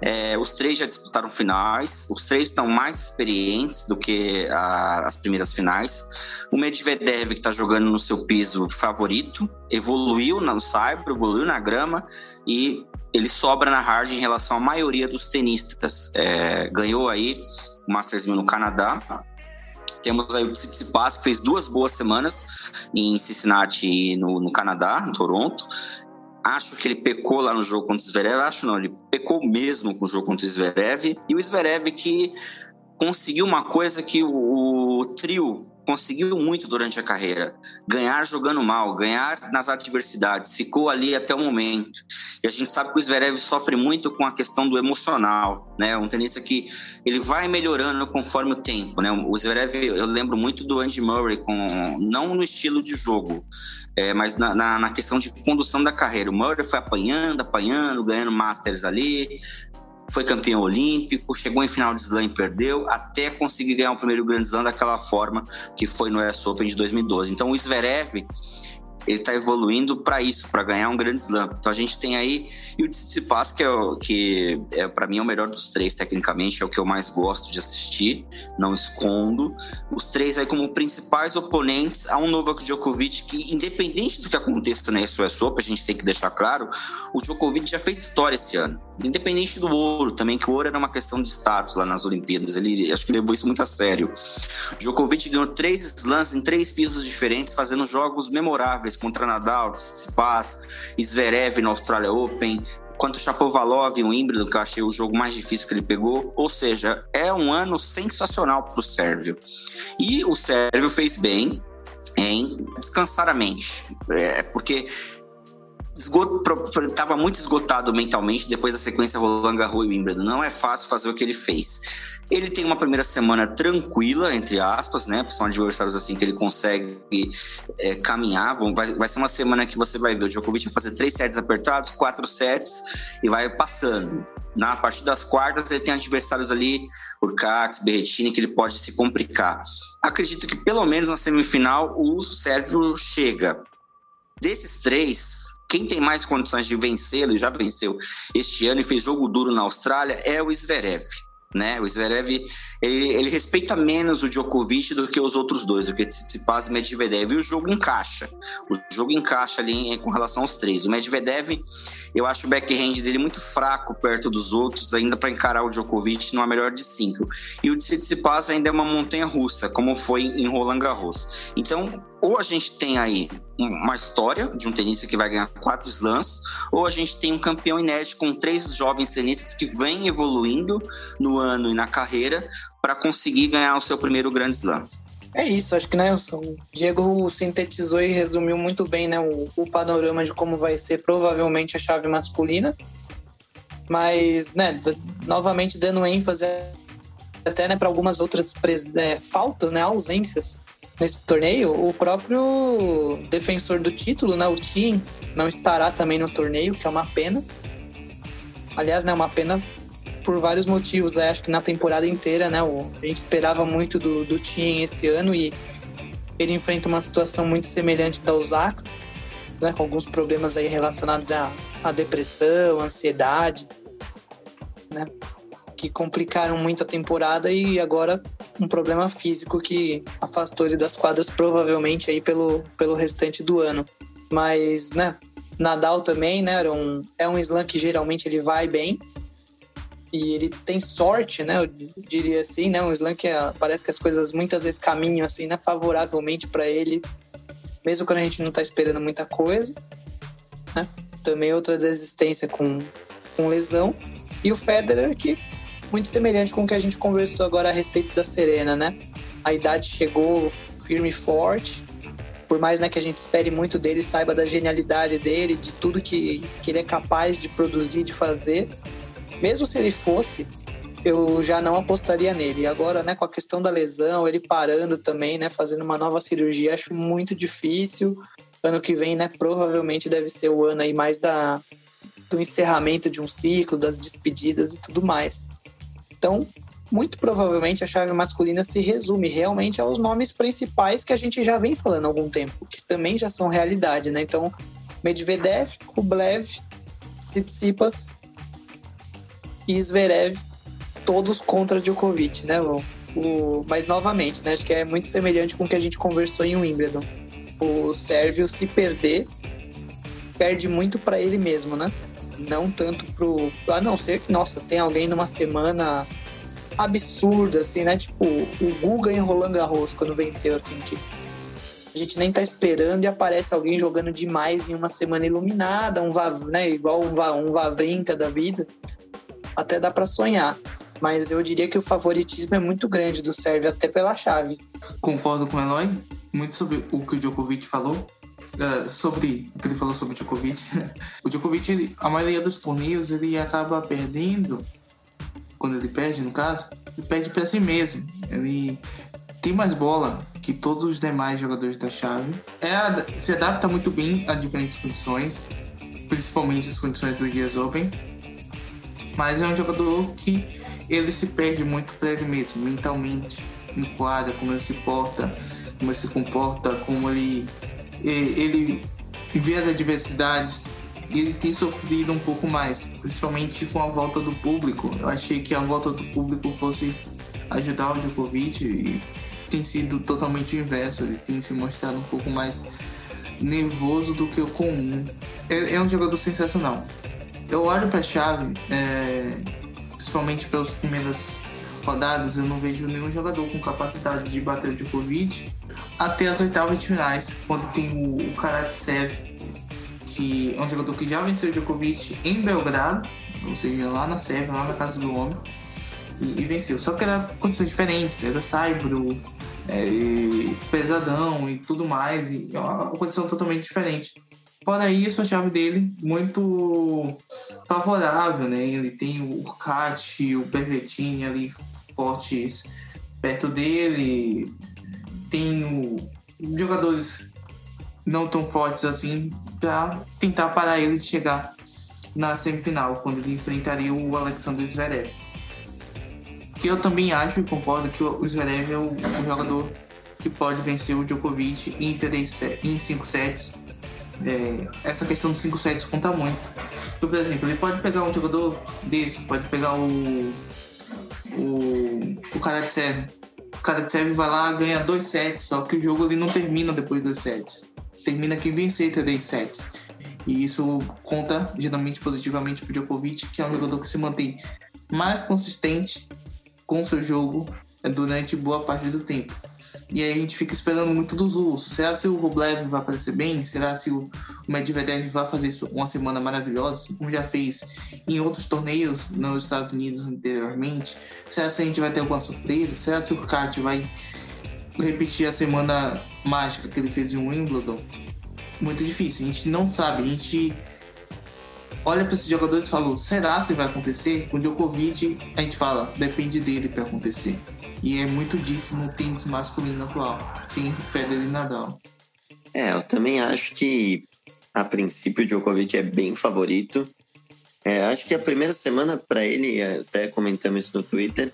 É, os três já disputaram finais. Os três estão mais experientes do que a, as primeiras finais. O Medvedev que está jogando no seu piso favorito evoluiu no cyber, evoluiu na grama e ele sobra na hard em relação à maioria dos tenistas. É, ganhou aí o Masters 1000 no Canadá, temos aí o Tsitsipas, que fez duas boas semanas em Cincinnati e no, no Canadá, em Toronto. Acho que ele pecou lá no jogo contra o Zverev. Acho não, ele pecou mesmo com o jogo contra o Zverev. E o Zverev que conseguiu uma coisa que o, o trio conseguiu muito durante a carreira. Ganhar jogando mal, ganhar nas adversidades, ficou ali até o momento. E a gente sabe que o Zverev sofre muito com a questão do emocional, né? Um tenista que ele vai melhorando conforme o tempo, né? O Zverev, eu lembro muito do Andy Murray, com, não no estilo de jogo, é, mas na, na, na questão de condução da carreira. O Murray foi apanhando, apanhando, ganhando Masters ali, foi campeão olímpico, chegou em final de slam e perdeu, até conseguir ganhar o primeiro Grand Slam daquela forma que foi no US Open de 2012. Então o Zverev, ele está evoluindo para isso, para ganhar um grande slam. Então a gente tem aí e o Tsitsipas que é o, que é para mim é o melhor dos três tecnicamente, é o que eu mais gosto de assistir, não escondo. Os três aí como principais oponentes a um Novak Djokovic que independente do que aconteça na US Open, a gente tem que deixar claro, o Djokovic já fez história esse ano. Independente do ouro também, que o ouro era uma questão de status lá nas Olimpíadas. Ele acho que levou isso muito a sério. Djokovic ganhou três slams em três pisos diferentes, fazendo jogos memoráveis contra Nadal, Tsitsipas, Zverev no Australia Open, quanto Chapovalov e o Wimbledon, que eu achei o jogo mais difícil que ele pegou. Ou seja, é um ano sensacional para o Sérvio. E o Sérvio fez bem em descansar a mente, é, porque estava muito esgotado mentalmente depois da sequência Roland Garros e Wimbledon. Não é fácil fazer o que ele fez. Ele tem uma primeira semana tranquila, entre aspas, né? São adversários assim que ele consegue é, caminhar. Vai, vai ser uma semana que você vai ver o Djokovic vai fazer três sets apertados, quatro sets e vai passando. Na partir das quartas, ele tem adversários ali, Urcax, Berretini, que ele pode se complicar. Acredito que pelo menos na semifinal o Sérvio chega. Desses três, quem tem mais condições de vencê-lo, já venceu este ano e fez jogo duro na Austrália, é o Zverev. Né? O Zverev ele, ele, respeita menos o Djokovic do que os outros dois, do que Tsitsipas e Medvedev. E o jogo encaixa. O jogo encaixa ali com relação aos três. O Medvedev, eu acho o backhand dele muito fraco perto dos outros, ainda para encarar o Djokovic numa melhor de cinco. E o Tsitsipas ainda é uma montanha russa, como foi em Roland Garros. Então, ou a gente tem aí uma história de um tenista que vai ganhar quatro slams, ou a gente tem um campeão inédito com três jovens tenistas que vêm evoluindo no ano e na carreira para conseguir ganhar o seu primeiro grande slam. É isso, acho que né, o Diego sintetizou e resumiu muito bem né, o, o panorama de como vai ser provavelmente a chave masculina. Mas, né, novamente dando ênfase até né, para algumas outras é, faltas, né, ausências nesse torneio, o próprio defensor do título, né, o Tim, não estará também no torneio, que é uma pena. Aliás, né, uma pena por vários motivos. Né, acho que na temporada inteira, né, a gente esperava muito do, do Tim esse ano e ele enfrenta uma situação muito semelhante da Osaka, né, com alguns problemas aí relacionados à, à depressão, ansiedade, né, que complicaram muito a temporada e agora um problema físico que afastou ele das quadras provavelmente aí pelo, pelo restante do ano. Mas, né, Nadal também, né, era um, é um slam que geralmente ele vai bem e ele tem sorte, né, eu diria assim, né, um slam que é, parece que as coisas muitas vezes caminham assim, né, favoravelmente para ele, mesmo quando a gente não tá esperando muita coisa, né? Também outra desistência com, com lesão. E o Federer que muito semelhante com o que a gente conversou agora a respeito da Serena, né? A idade chegou firme e forte. Por mais né, que a gente espere muito dele, saiba da genialidade dele, de tudo que, que ele é capaz de produzir, de fazer. Mesmo se ele fosse, eu já não apostaria nele. E agora, né, com a questão da lesão, ele parando também, né, fazendo uma nova cirurgia, acho muito difícil. Ano que vem, né, provavelmente deve ser o ano aí mais da, do encerramento de um ciclo, das despedidas e tudo mais. Então, muito provavelmente a chave masculina se resume realmente aos nomes principais que a gente já vem falando há algum tempo, que também já são realidade, né? Então, Medvedev, Kublev, Tsitsipas e Zverev, todos contra Djokovic, né? O, o, mas novamente, né? Acho que é muito semelhante com o que a gente conversou em Wimbledon. O Sérvio se perder perde muito para ele mesmo, né? Não tanto pro. A não ser que, nossa, tem alguém numa semana absurda, assim, né? Tipo, o Guga em Roland Garros quando venceu, assim, que a gente nem tá esperando e aparece alguém jogando demais em uma semana iluminada, um né? Igual um, um Vavrinka da vida. Até dá para sonhar. mas eu diria que o favoritismo é muito grande do Sérvio, até pela chave. Concordo com o Eloy, muito sobre o que o Djokovic falou. Uh, sobre o que ele falou sobre o Djokovic. o Djokovic, ele, a maioria dos torneios, ele acaba perdendo, quando ele perde, no caso, ele perde para si mesmo. Ele tem mais bola que todos os demais jogadores da chave. É, se adapta muito bem a diferentes condições, principalmente as condições do US Open. Mas é um jogador que ele se perde muito para ele mesmo, mentalmente, em quadra, como ele se porta, como ele se comporta, como ele, ele vê as adversidades. Ele tem sofrido um pouco mais, principalmente com a volta do público. Eu achei que a volta do público fosse ajudar o Djokovic e tem sido totalmente o inverso. Ele tem se mostrado um pouco mais nervoso do que o comum. É, é um jogador sensacional. Eu olho para a chave, é, principalmente pelas primeiras rodadas, eu não vejo nenhum jogador com capacidade de bater o Djokovic até as oitavas de finais, quando tem o, o Karatsev, que é um jogador que já venceu o Djokovic em Belgrado, ou seja, lá na Sérvia, lá na casa do homem, e, e venceu. Só que era condições diferentes, era Saibro, é, pesadão e tudo mais, e é uma condição totalmente diferente. Fora isso, a chave dele muito favorável, né? Ele tem o Kat, o Berrettini ali fortes perto dele, tem o, jogadores não tão fortes assim para tentar parar ele de chegar na semifinal, quando ele enfrentaria o Alexander Zverev. Que eu também acho e concordo que o Zverev é o, o jogador que pode vencer o Djokovic em, três, em cinco sets é, essa questão dos 5 sets conta muito. Por exemplo, ele pode pegar um jogador desse, pode pegar o. o. o cara serve vai lá ganha dois sets, só que o jogo ele não termina depois dos sets. Termina quem vencer três sets. E isso conta geralmente positivamente para Djokovic, que é um jogador que se mantém mais consistente com o seu jogo durante boa parte do tempo. E aí a gente fica esperando muito dos russos. Será se o Rublev vai aparecer bem? Será se o Medvedev vai fazer uma semana maravilhosa, assim como já fez em outros torneios nos Estados Unidos anteriormente? Será se a gente vai ter alguma surpresa? Será se o Kart vai repetir a semana mágica que ele fez em Wimbledon? Muito difícil. A gente não sabe. A gente olha para esses jogadores e fala: será se vai acontecer? Com o Djokovic, a gente fala: depende dele para acontecer. E é muito disso no tênis masculino atual, sim, Federer e Nadal. É, eu também acho que a princípio o Djokovic é bem favorito. É, acho que a primeira semana para ele, até comentamos isso no Twitter,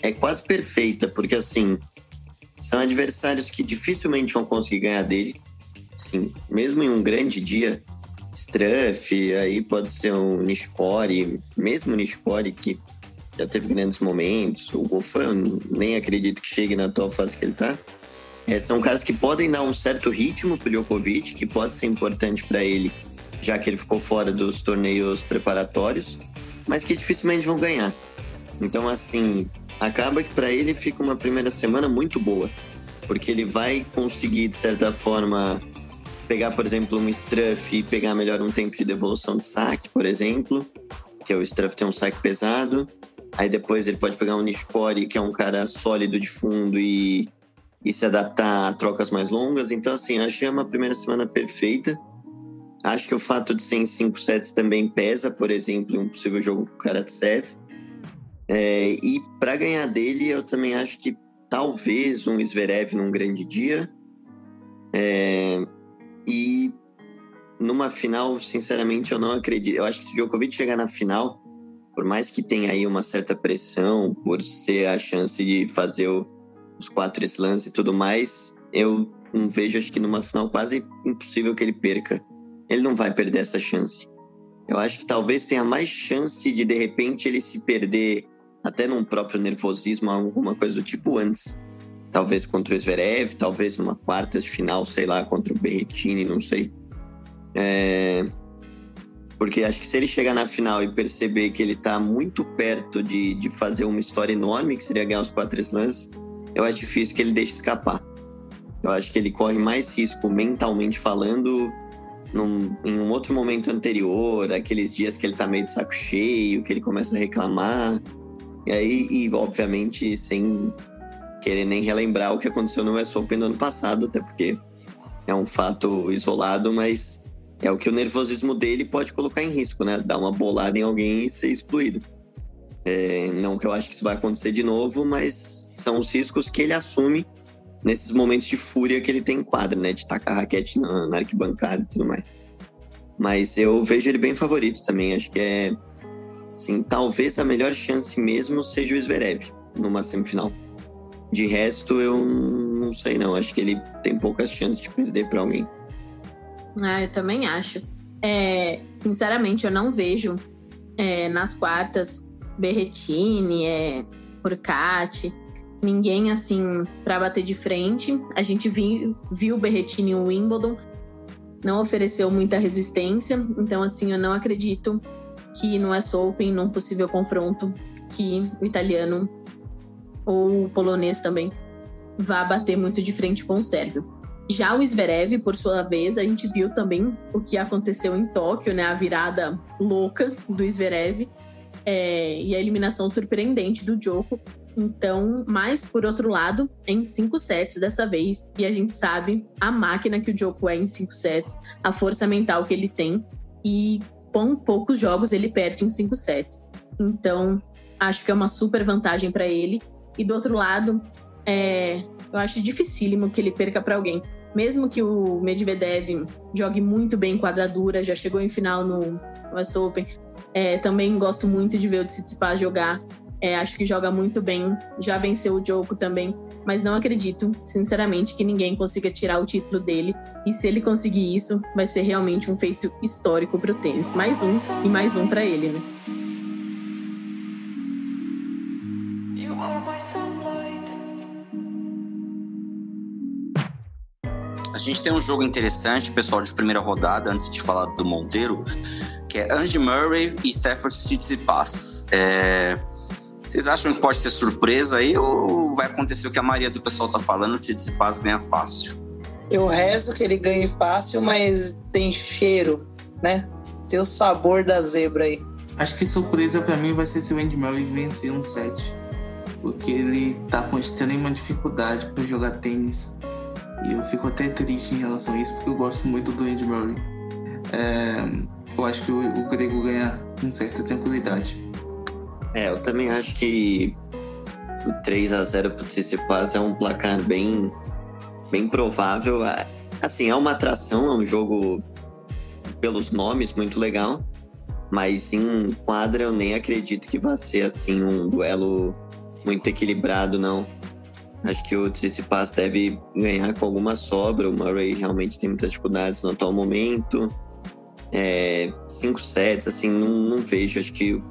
é quase perfeita, porque assim, são adversários que dificilmente vão conseguir ganhar dele. Sim, mesmo em um grande dia, Struff, aí pode ser um Nishikori, mesmo Nishikori que já teve grandes momentos. O Gofan, nem acredito que chegue na atual fase que ele tá. É, são caras que podem dar um certo ritmo pro Djokovic, que pode ser importante para ele, já que ele ficou fora dos torneios preparatórios, mas que dificilmente vão ganhar. Então, assim, acaba que para ele fica uma primeira semana muito boa, porque ele vai conseguir, de certa forma, pegar, por exemplo, um Struff e pegar melhor um tempo de devolução de saque, por exemplo, que é o Struff tem um saque pesado, Aí depois ele pode pegar um Nishikori, que é um cara sólido de fundo e, e se adaptar a trocas mais longas. Então, assim, achei uma primeira semana perfeita. Acho que o fato de ser em cinco sets também pesa, por exemplo, em um possível jogo com o Karatsev. É, e para ganhar dele, eu também acho que talvez um Zverev num grande dia. É, e numa final, sinceramente, eu não acredito. Eu acho que se o Djokovic chegar na final, por mais que tenha aí uma certa pressão por ser a chance de fazer os quatro slams e tudo mais, eu vejo, acho que numa final quase impossível que ele perca. Ele não vai perder essa chance. Eu acho que talvez tenha mais chance de, de repente, ele se perder até num próprio nervosismo, alguma coisa do tipo antes. Talvez contra o Zverev, talvez numa quarta de final, sei lá, contra o Berrettini, não sei. É... Porque acho que se ele chegar na final e perceber que ele tá muito perto de, de fazer uma história enorme, que seria ganhar os quatro slams, eu acho difícil que ele deixe escapar. Eu acho que ele corre mais risco mentalmente falando num, em um outro momento anterior, aqueles dias que ele tá meio de saco cheio, que ele começa a reclamar. E aí, e obviamente, sem querer nem relembrar o que aconteceu no US Open no ano passado, até porque é um fato isolado, mas é o que o nervosismo dele pode colocar em risco, né? Dar uma bolada em alguém e ser excluído. É, não que eu acho que isso vai acontecer de novo, mas são os riscos que ele assume nesses momentos de fúria que ele tem em quadra, né? De tacar raquete na, na arquibancada e tudo mais. Mas eu vejo ele bem favorito também. Acho que é, assim, talvez a melhor chance mesmo seja o Zverev numa semifinal. De resto, eu não sei não. Acho que ele tem poucas chances de perder para alguém. Ah, eu também acho. É, sinceramente, eu não vejo é, nas quartas Berretini, é, Urcati, ninguém assim para bater de frente. A gente viu, viu o Berretini em Wimbledon, não ofereceu muita resistência, então assim eu não acredito que no US Open, num possível confronto, que o italiano ou o polonês também vá bater muito de frente com o sérvio. Já o Zverev, por sua vez, a gente viu também o que aconteceu em Tóquio, né? A virada louca do Zverev é, e a eliminação surpreendente do Djoko. Então, mas por outro lado, em cinco sets dessa vez, e a gente sabe a máquina que o Djoko é em cinco sets, a força mental que ele tem e quão poucos jogos ele perde em cinco sets. Então, acho que é uma super vantagem para ele. E do outro lado, é, eu acho dificílimo que ele perca para alguém. Mesmo que o Medvedev jogue muito bem em quadradura, já chegou em final no US Open, é, também gosto muito de ver o Tsitsipas jogar. É, acho que joga muito bem. Já venceu o Joko também. Mas não acredito, sinceramente, que ninguém consiga tirar o título dele. E se ele conseguir isso, vai ser realmente um feito histórico para o tênis. Mais um e mais um para ele, né? Gente tem um jogo interessante, pessoal, de primeira rodada, antes de falar do Monteiro que é Andy Murray e Stafford Tsitsipas. É, vocês acham que pode ser surpresa aí ou vai acontecer o que a maioria do pessoal tá falando, o Tsitsipas ganha fácil? Eu rezo que ele ganhe fácil, mas tem cheiro, né? Tem o sabor da zebra aí. Acho que surpresa para mim vai ser se o Andy Murray vencer um set. Porque ele tá com extrema dificuldade para jogar tênis. E eu fico até triste em relação a isso, porque eu gosto muito do Andy Murray. É, eu acho que o, o grego ganha com certa tranquilidade. É, eu também acho que o 3 a 0 pro Tsitsipas é um placar bem, bem provável. Assim, é uma atração, é um jogo pelos nomes muito legal, mas em quadra eu nem acredito que vai ser assim um duelo muito equilibrado, não. Acho que o Tsitsipas deve ganhar com alguma sobra. O Murray realmente tem muitas dificuldades no atual momento é, cinco sets, assim, não, não, vejo. Acho que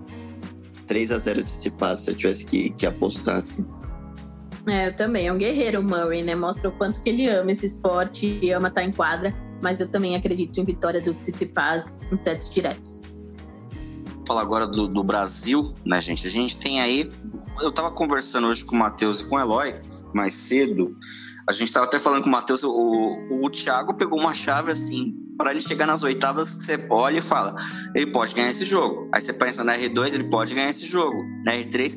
3 a 0 de Tsitsipas se eu tivesse que, que apostar, assim. É, eu também. É um guerreiro, o Murray, né? Mostra o quanto que ele ama esse esporte e ama estar em quadra. Mas eu também acredito em vitória do Tsitsipas em sets diretos. Falar agora do, do Brasil, né, gente? A gente tem aí... Eu tava conversando hoje com o Matheus e com o Eloy mais cedo. A gente tava até falando com o Matheus, o, o, Thiago pegou uma chave assim para ele chegar nas oitavas, você olha e fala, ele pode ganhar esse jogo. Aí você pensa na R2, ele pode ganhar esse jogo. Na R3,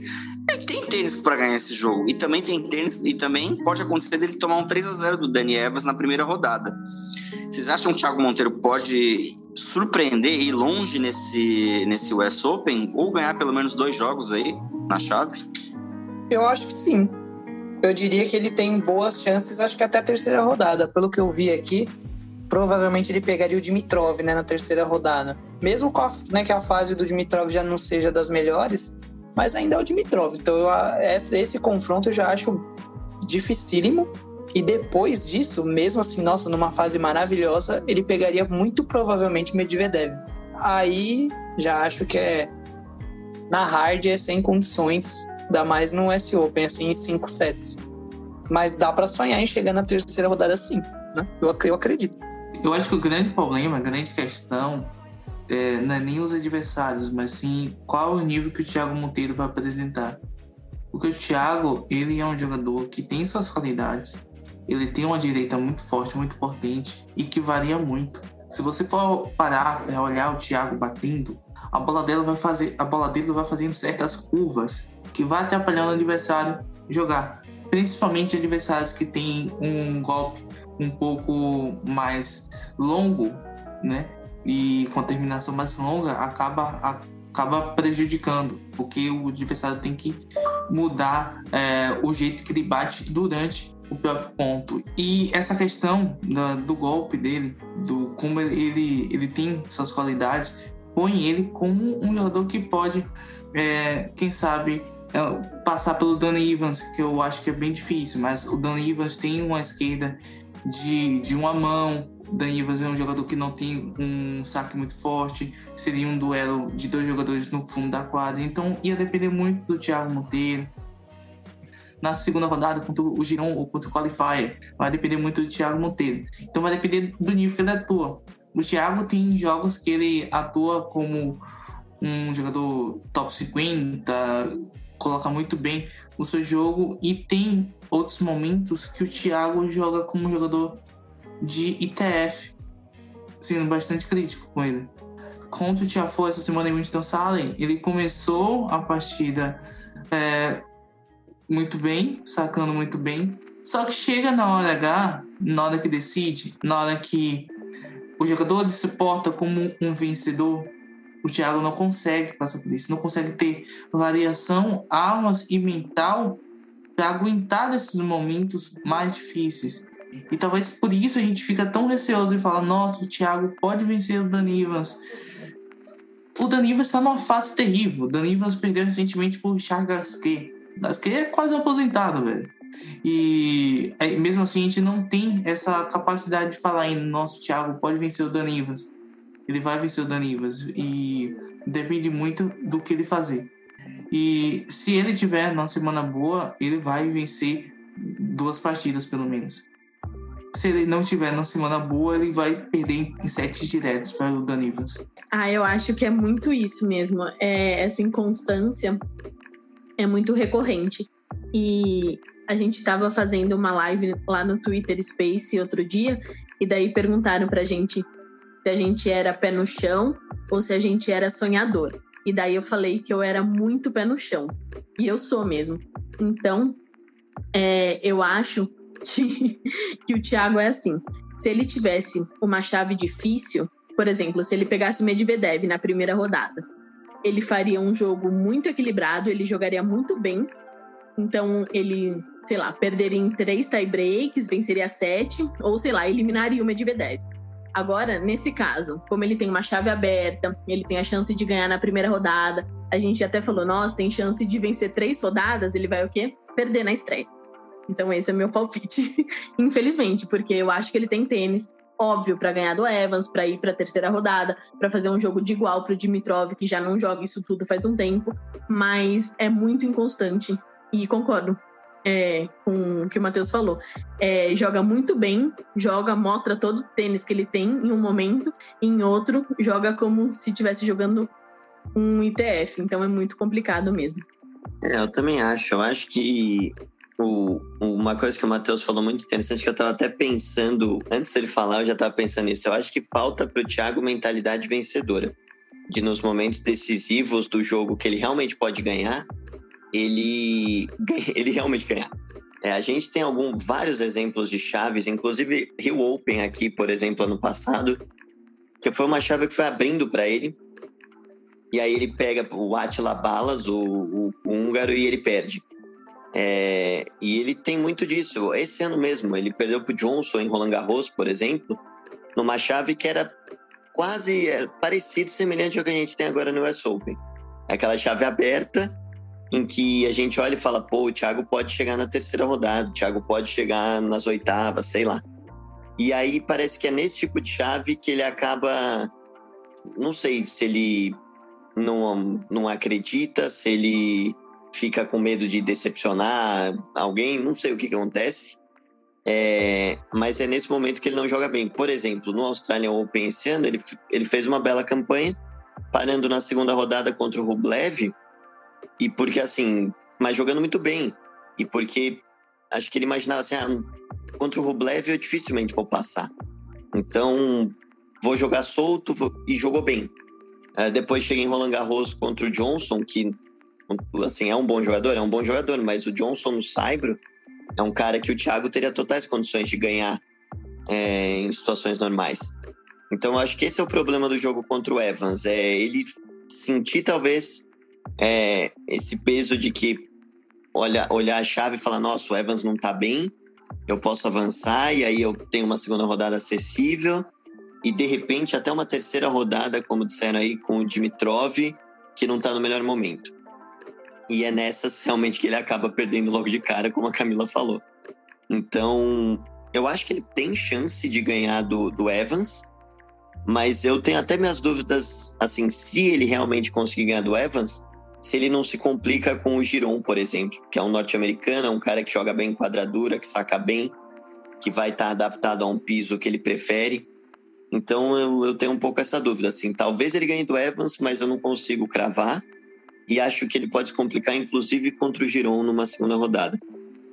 ele tem tênis para ganhar esse jogo. E também tem tênis, e também pode acontecer dele tomar um 3 a 0 do Dani Evans na primeira rodada. Vocês acham que o Thiago Monteiro pode surpreender e ir longe nesse, nesse US Open ou ganhar pelo menos dois jogos aí na chave? Eu acho que sim. Eu diria que ele tem boas chances, acho que até a terceira rodada. Pelo que eu vi aqui, provavelmente ele pegaria o Dimitrov né, na terceira rodada. Mesmo a, né, que a fase do Dimitrov já não seja das melhores, mas ainda é o Dimitrov. Então eu, esse, confronto eu já acho dificílimo. E depois disso, mesmo assim, nossa, numa fase maravilhosa, ele pegaria muito provavelmente Medvedev. Aí já acho que é na hard é sem condições, ainda mais no S Open, assim, em cinco sets. Mas dá para sonhar em chegar na terceira rodada sim, né? Eu, eu acredito. Eu acho que o grande problema, a grande questão é, não é nem os adversários, mas sim qual é o nível que o Thiago Monteiro vai apresentar. Porque o Thiago, ele é um jogador que tem suas qualidades, ele tem uma direita muito forte, muito potente e que varia muito. Se você for parar para olhar o Thiago batendo, a bola dela vai fazer, a bola dele vai fazendo certas curvas que vai atrapalhando o adversário jogar. Principalmente adversários que têm um golpe um pouco mais longo, né? E com a terminação mais longa, acaba, acaba prejudicando, porque o adversário tem que mudar é, o jeito que ele bate durante o próprio ponto. E essa questão da, do golpe dele, do como ele, ele tem suas qualidades, põe ele como um jogador que pode, é, quem sabe, passar pelo Danny Evans, que eu acho que é bem difícil, mas o Danny Evans tem uma esquerda de, de uma mão. O Evans é um jogador que não tem um saque muito forte, seria um duelo de dois jogadores no fundo da quadra, então ia depender muito do Thiago Monteiro. Na segunda rodada, contra o Girão ou contra o Qualifier, vai depender muito do Thiago Monteiro. Então vai depender do nível que ele atua. O Thiago tem jogos que ele atua como um jogador top 50, coloca muito bem o seu jogo e tem outros momentos que o Thiago joga como jogador de ITF, sendo bastante crítico com ele. Contra o Tiafoe essa semana em Winston Salem, ele começou a partida é, muito bem, sacando muito bem. Só que chega na hora H, na hora que decide, na hora que o jogador se porta como um vencedor, o Thiago não consegue passar por isso, não consegue ter variação, almas e mental para aguentar esses momentos mais difíceis. E talvez por isso a gente fica tão receoso e fala: nossa, o Thiago pode vencer o Danivas. O Danivas está numa fase terrível. O Danivas perdeu recentemente por Richard Gasquet. Gasquet é quase aposentado, velho. E mesmo assim a gente não tem essa capacidade de falar ainda: nossa, Thiago pode vencer o Danivas. Ele vai vencer o Danivas. E depende muito do que ele fazer. E se ele tiver uma semana boa, ele vai vencer duas partidas pelo menos. Se ele não tiver uma semana boa, ele vai perder em sete diretos para o Danivas. Ah, eu acho que é muito isso mesmo. É, essa inconstância é muito recorrente. E a gente estava fazendo uma live lá no Twitter Space outro dia, e daí perguntaram pra gente se a gente era pé no chão ou se a gente era sonhador. E daí eu falei que eu era muito pé no chão. E eu sou mesmo. Então, é, eu acho que, que o Thiago é assim. Se ele tivesse uma chave difícil, por exemplo, se ele pegasse o Medvedev na primeira rodada, ele faria um jogo muito equilibrado, ele jogaria muito bem. Então, ele, sei lá, perderia em três tie breaks, venceria sete, ou sei lá, eliminaria o Medvedev. Agora, nesse caso, como ele tem uma chave aberta, ele tem a chance de ganhar na primeira rodada. A gente até falou, nossa, tem chance de vencer três rodadas, ele vai o quê? Perder na estreia. Então esse é meu palpite, infelizmente, porque eu acho que ele tem tênis, óbvio, para ganhar do Evans, para ir para a terceira rodada, para fazer um jogo de igual para o Dimitrov, que já não joga isso tudo faz um tempo, mas é muito inconstante. E concordo, é, com o que o Matheus falou. É, joga muito bem, joga, mostra todo o tênis que ele tem em um momento, e em outro joga como se estivesse jogando um ITF. Então é muito complicado mesmo. É, eu também acho. Eu acho que o, uma coisa que o Matheus falou muito interessante, que eu estava até pensando, antes dele falar, eu já estava pensando nisso. Eu acho que falta para o Thiago mentalidade vencedora. De nos momentos decisivos do jogo que ele realmente pode ganhar, ele, ele realmente ganha. É, a gente tem algum, vários exemplos de chaves, inclusive Rio Open aqui, por exemplo, ano passado, que foi uma chave que foi abrindo para ele. E aí ele pega o Atila Balas, o, o, húngaro, e ele perde. É, e ele tem muito disso. Esse ano mesmo, ele perdeu para Johnson em Roland Garros, por exemplo, numa chave que era quase era parecido, semelhante ao que a gente tem agora no US Open. Aquela chave aberta, em que a gente olha e fala, pô, o Thiago pode chegar na terceira rodada, o Thiago pode chegar nas oitavas, sei lá. E aí parece que é nesse tipo de chave que ele acaba. Não sei se ele não, não acredita, se ele fica com medo de decepcionar alguém, não sei o que, que acontece. É, mas é nesse momento que ele não joga bem. Por exemplo, no Australian Open esse ano, ele, ele fez uma bela campanha, parando na segunda rodada contra o Rublev, e porque, assim, mas jogando muito bem. E porque acho que ele imaginava assim, ah, contra o Rublev eu dificilmente vou passar. Então, vou jogar solto e jogou bem. Uh, depois cheguei em Roland Garros contra o Johnson, que assim, é um bom jogador, é um bom jogador, mas o Johnson no Saibro é um cara que o Thiago teria totais condições de ganhar é, em situações normais. Então, acho que esse é o problema do jogo contra o Evans. É ele sentir, talvez, é, esse peso de que olha, olhar a chave e falar: nossa, o Evans não tá bem, eu posso avançar, e aí eu tenho uma segunda rodada acessível, e de repente até uma terceira rodada, como disseram aí, com o Dimitrov, que não tá no melhor momento. E é nessas realmente que ele acaba perdendo logo de cara, como a Camila falou. Então, eu acho que ele tem chance de ganhar do, do Evans, mas eu tenho até minhas dúvidas, assim, se ele realmente conseguir ganhar do Evans, se ele não se complica com o Giron, por exemplo, que é um norte-americano, é um cara que joga bem em quadradura, que saca bem, que vai estar tá adaptado a um piso que ele prefere. Então eu, eu, tenho um pouco essa dúvida, assim, talvez ele ganhe do Evans, mas eu não consigo cravar e acho que ele pode se complicar, inclusive, contra o Giron numa segunda rodada.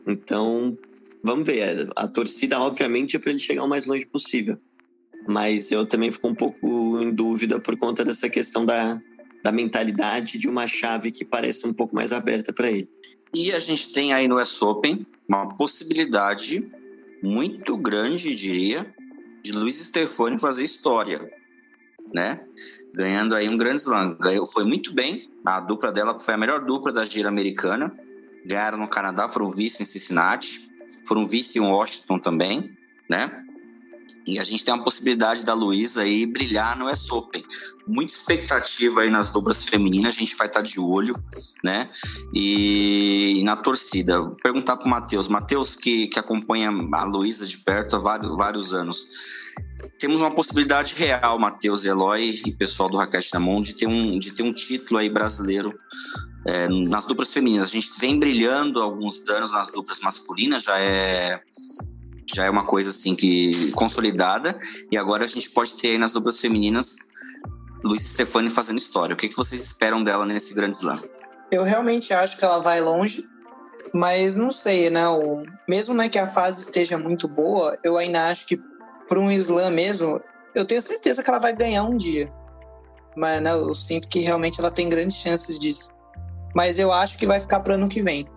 Então, vamos ver. A torcida, obviamente, é para ele chegar o mais longe possível. Mas eu também fico um pouco em dúvida por conta dessa questão da, da mentalidade de uma chave que parece um pouco mais aberta para ele. E a gente tem aí no US Open uma possibilidade muito grande, diria, de Luiz Stefani fazer história, né? Ganhando aí um grande slam. Foi muito bem. A dupla dela foi a melhor dupla da gira americana. Ganharam no Canadá, foram vice em Cincinnati, foram vice em Washington também, né? E a gente tem a possibilidade da Luísa aí brilhar no US Open. Muita expectativa aí nas dobras femininas, a gente vai estar tá de olho, né? E, na torcida. Vou perguntar para o Matheus. Matheus, que, que acompanha a Luísa de perto há vários, vários anos. Temos uma possibilidade real, Matheus, Eloy e pessoal do Raquete na Mão, de ter um, de ter um título aí brasileiro é, nas duplas femininas. A gente vem brilhando alguns anos nas duplas masculinas, já é já é uma coisa assim que consolidada e agora a gente pode ter aí nas duplas femininas Luiz Stefani fazendo história. O que, que vocês esperam dela nesse grande slam? Eu realmente acho que ela vai longe, mas não sei, né? O, mesmo né, que a fase esteja muito boa, eu ainda acho que para um slam mesmo, eu tenho certeza que ela vai ganhar um dia. Mas né, eu sinto que realmente ela tem grandes chances disso. Mas eu acho que vai ficar para ano que vem,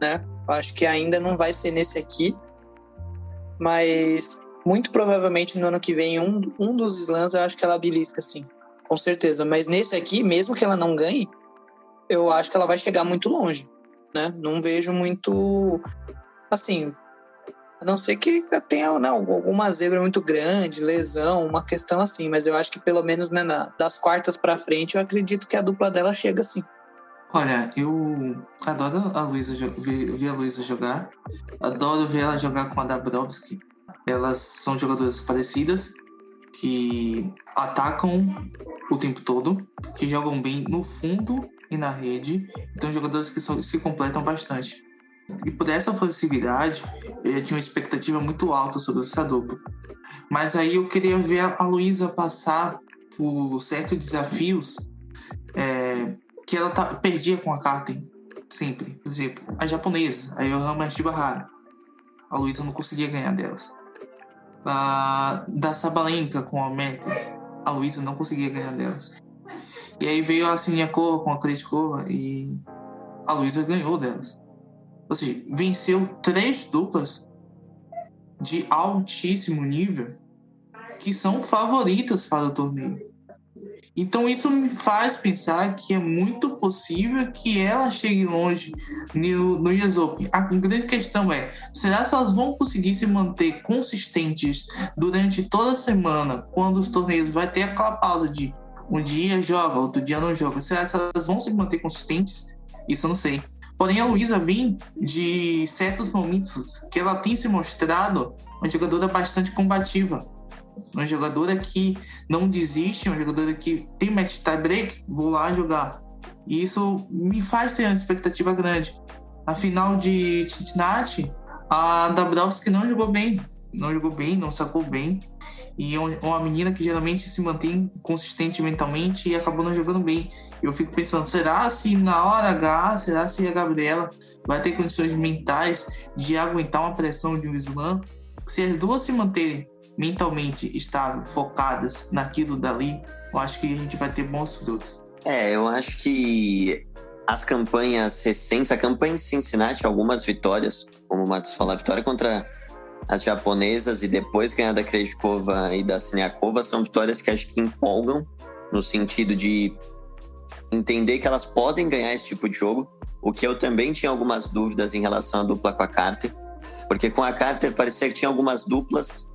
né? Eu acho que ainda não vai ser nesse aqui mas muito provavelmente no ano que vem, um, um dos slams eu acho que ela belisca, sim. Com certeza. Mas nesse aqui, mesmo que ela não ganhe, eu acho que ela vai chegar muito longe. Né? Não vejo muito. Assim. A não ser que tenha não, alguma zebra muito grande, lesão, uma questão assim. Mas eu acho que pelo menos né, na, das quartas para frente, eu acredito que a dupla dela chega sim. Olha, eu adoro a Luísa ver, ver, a Luísa jogar. Adoro ver ela jogar com a Dabrowski. Elas são jogadoras parecidas, que atacam o tempo todo, que jogam bem no fundo e na rede. Então, jogadoras que se completam bastante. E por essa facilidade, eu tinha uma expectativa muito alta sobre essa dupla. Mas aí eu queria ver a Luísa passar por certos desafios é, que ela tá, perdia com a Katen sempre. Por exemplo, a japonesa, a Yohama Shibahara. A Luísa não conseguia ganhar delas. A, da Sabalenka com a Mertens, a Luísa não conseguia ganhar delas. E aí veio a Siniakova com a Kritikova e a Luísa ganhou delas. Ou seja, venceu três duplas de altíssimo nível que são favoritas para o torneio. Então isso me faz pensar que é muito possível que ela chegue longe no, no US Open. A grande questão é, será que elas vão conseguir se manter consistentes durante toda a semana, quando os torneios vai ter aquela pausa de um dia joga, outro dia não joga. Será que elas vão se manter consistentes? Isso eu não sei. Porém, a Luísa vem de certos momentos que ela tem se mostrado uma jogadora bastante combativa uma jogadora que não desiste, uma jogadora que tem match tie break, vou lá jogar. E isso me faz ter uma expectativa grande. Na final de Cincinnati, a Dabrowski não jogou bem. Não jogou bem, não sacou bem. E é uma menina que geralmente se mantém consistente mentalmente e acabou não jogando bem. Eu fico pensando, será se na hora H, será se a Gabriela vai ter condições mentais de aguentar uma pressão de um slam? Se as duas se manterem mentalmente estável, focadas naquilo dali, eu acho que a gente vai ter bons frutos. É, eu acho que as campanhas recentes, a campanha em Cincinnati, algumas vitórias, como o Matos falou, a vitória contra as japonesas e depois ganhar da Krejkova e da Siniakova são vitórias que acho que empolgam no sentido de entender que elas podem ganhar esse tipo de jogo, o que eu também tinha algumas dúvidas em relação à dupla com a Carter, porque com a Carter parecia que tinha algumas duplas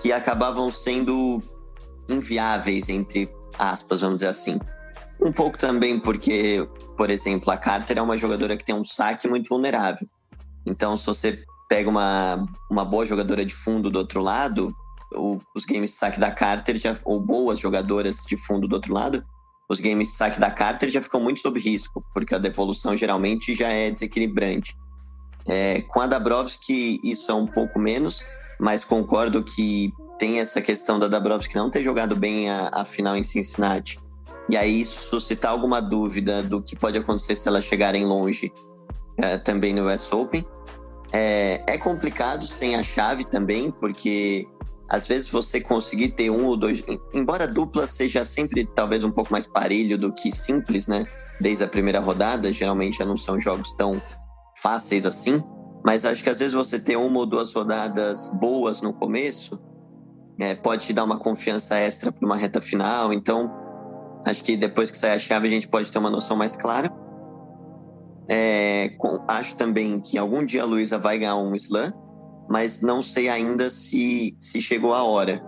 que acabavam sendo inviáveis, entre aspas, vamos dizer assim. Um pouco também porque, por exemplo, a Carter é uma jogadora que tem um saque muito vulnerável. Então, se você pega uma, uma boa jogadora de fundo do outro lado, o, os games de saque da Carter, já, ou boas jogadoras de fundo do outro lado, os games de saque da Carter já ficam muito sob risco, porque a devolução geralmente já é desequilibrante. É, com a Dabrowski, isso é um pouco menos, mas concordo que tem essa questão da Dabrowski não ter jogado bem a, a final em Cincinnati. E aí isso suscitar alguma dúvida do que pode acontecer se elas chegarem longe é, também no US Open. É, é complicado sem a chave também, porque às vezes você conseguir ter um ou dois. Embora dupla seja sempre talvez um pouco mais parelho do que simples, né? Desde a primeira rodada, geralmente já não são jogos tão fáceis assim. Mas acho que às vezes você ter uma ou duas rodadas boas no começo é, pode te dar uma confiança extra para uma reta final. Então, acho que depois que sair a chave a gente pode ter uma noção mais clara. É, com, acho também que algum dia a Luísa vai ganhar um slam, mas não sei ainda se, se chegou a hora.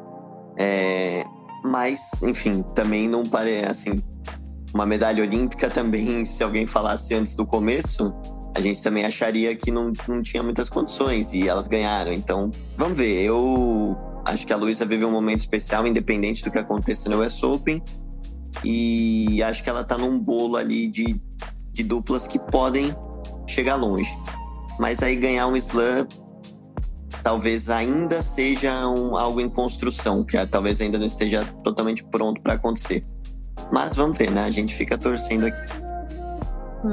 É, mas, enfim, também não parece assim. Uma medalha olímpica também, se alguém falasse antes do começo, a gente também acharia que não, não tinha muitas condições e elas ganharam. Então, vamos ver. Eu acho que a Luísa vive um momento especial, independente do que aconteça no US Open. E acho que ela tá num bolo ali de de duplas que podem chegar longe. Mas aí ganhar um slam talvez ainda seja um, algo em construção, que é, talvez ainda não esteja totalmente pronto para acontecer. Mas vamos ver, né? A gente fica torcendo aqui.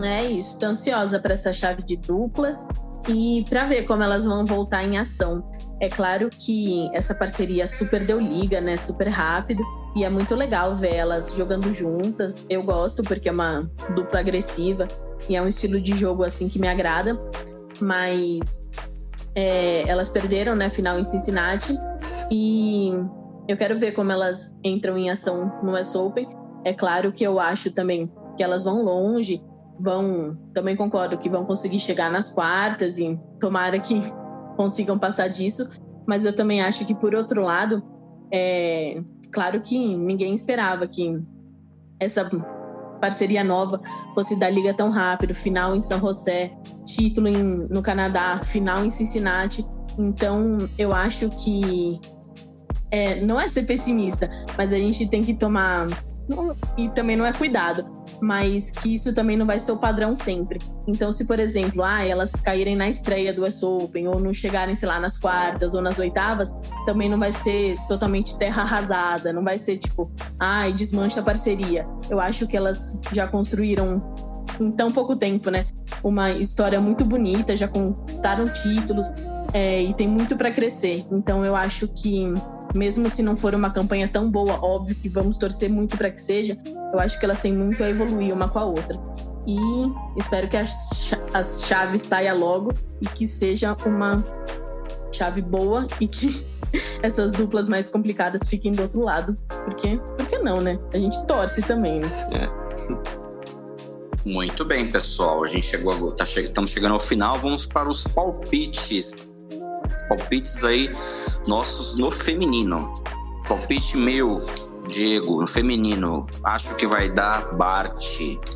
É isso, tô ansiosa para essa chave de duplas e para ver como elas vão voltar em ação. É claro que essa parceria super deu liga, né? Super rápido. E é muito legal ver elas jogando juntas. Eu gosto porque é uma dupla agressiva e é um estilo de jogo assim que me agrada. Mas é, elas perderam, né, final em Cincinnati e eu quero ver como elas entram em ação no US Open. É claro que eu acho também que elas vão longe, vão, também concordo que vão conseguir chegar nas quartas e tomara que consigam passar disso, mas eu também acho que por outro lado, é, claro que ninguém esperava que essa parceria nova fosse da liga tão rápido, final em São José, título em, no Canadá, final em Cincinnati. Então, eu acho que é, não é ser pessimista, mas a gente tem que tomar e também não é cuidado, mas que isso também não vai ser o padrão sempre. Então, se por exemplo, ah, elas caírem na estreia do US Open ou não chegarem, sei lá, nas quartas ou nas oitavas, também não vai ser totalmente terra arrasada, não vai ser tipo, ai, ah, desmancha a parceria. Eu acho que elas já construíram em tão pouco tempo, né? Uma história muito bonita, já conquistaram títulos é, e tem muito para crescer. Então, eu acho que mesmo se não for uma campanha tão boa, óbvio que vamos torcer muito para que seja, eu acho que elas têm muito a evoluir uma com a outra. E espero que a, a chave saia logo e que seja uma chave boa e que essas duplas mais complicadas fiquem do outro lado. Porque, por que não, né? A gente torce também, né? É. Muito bem, pessoal. A gente chegou, tá che estamos chegando ao final. Vamos para os palpites palpites aí nossos no feminino. Palpite meu, Diego, no feminino, acho que vai dar Bart.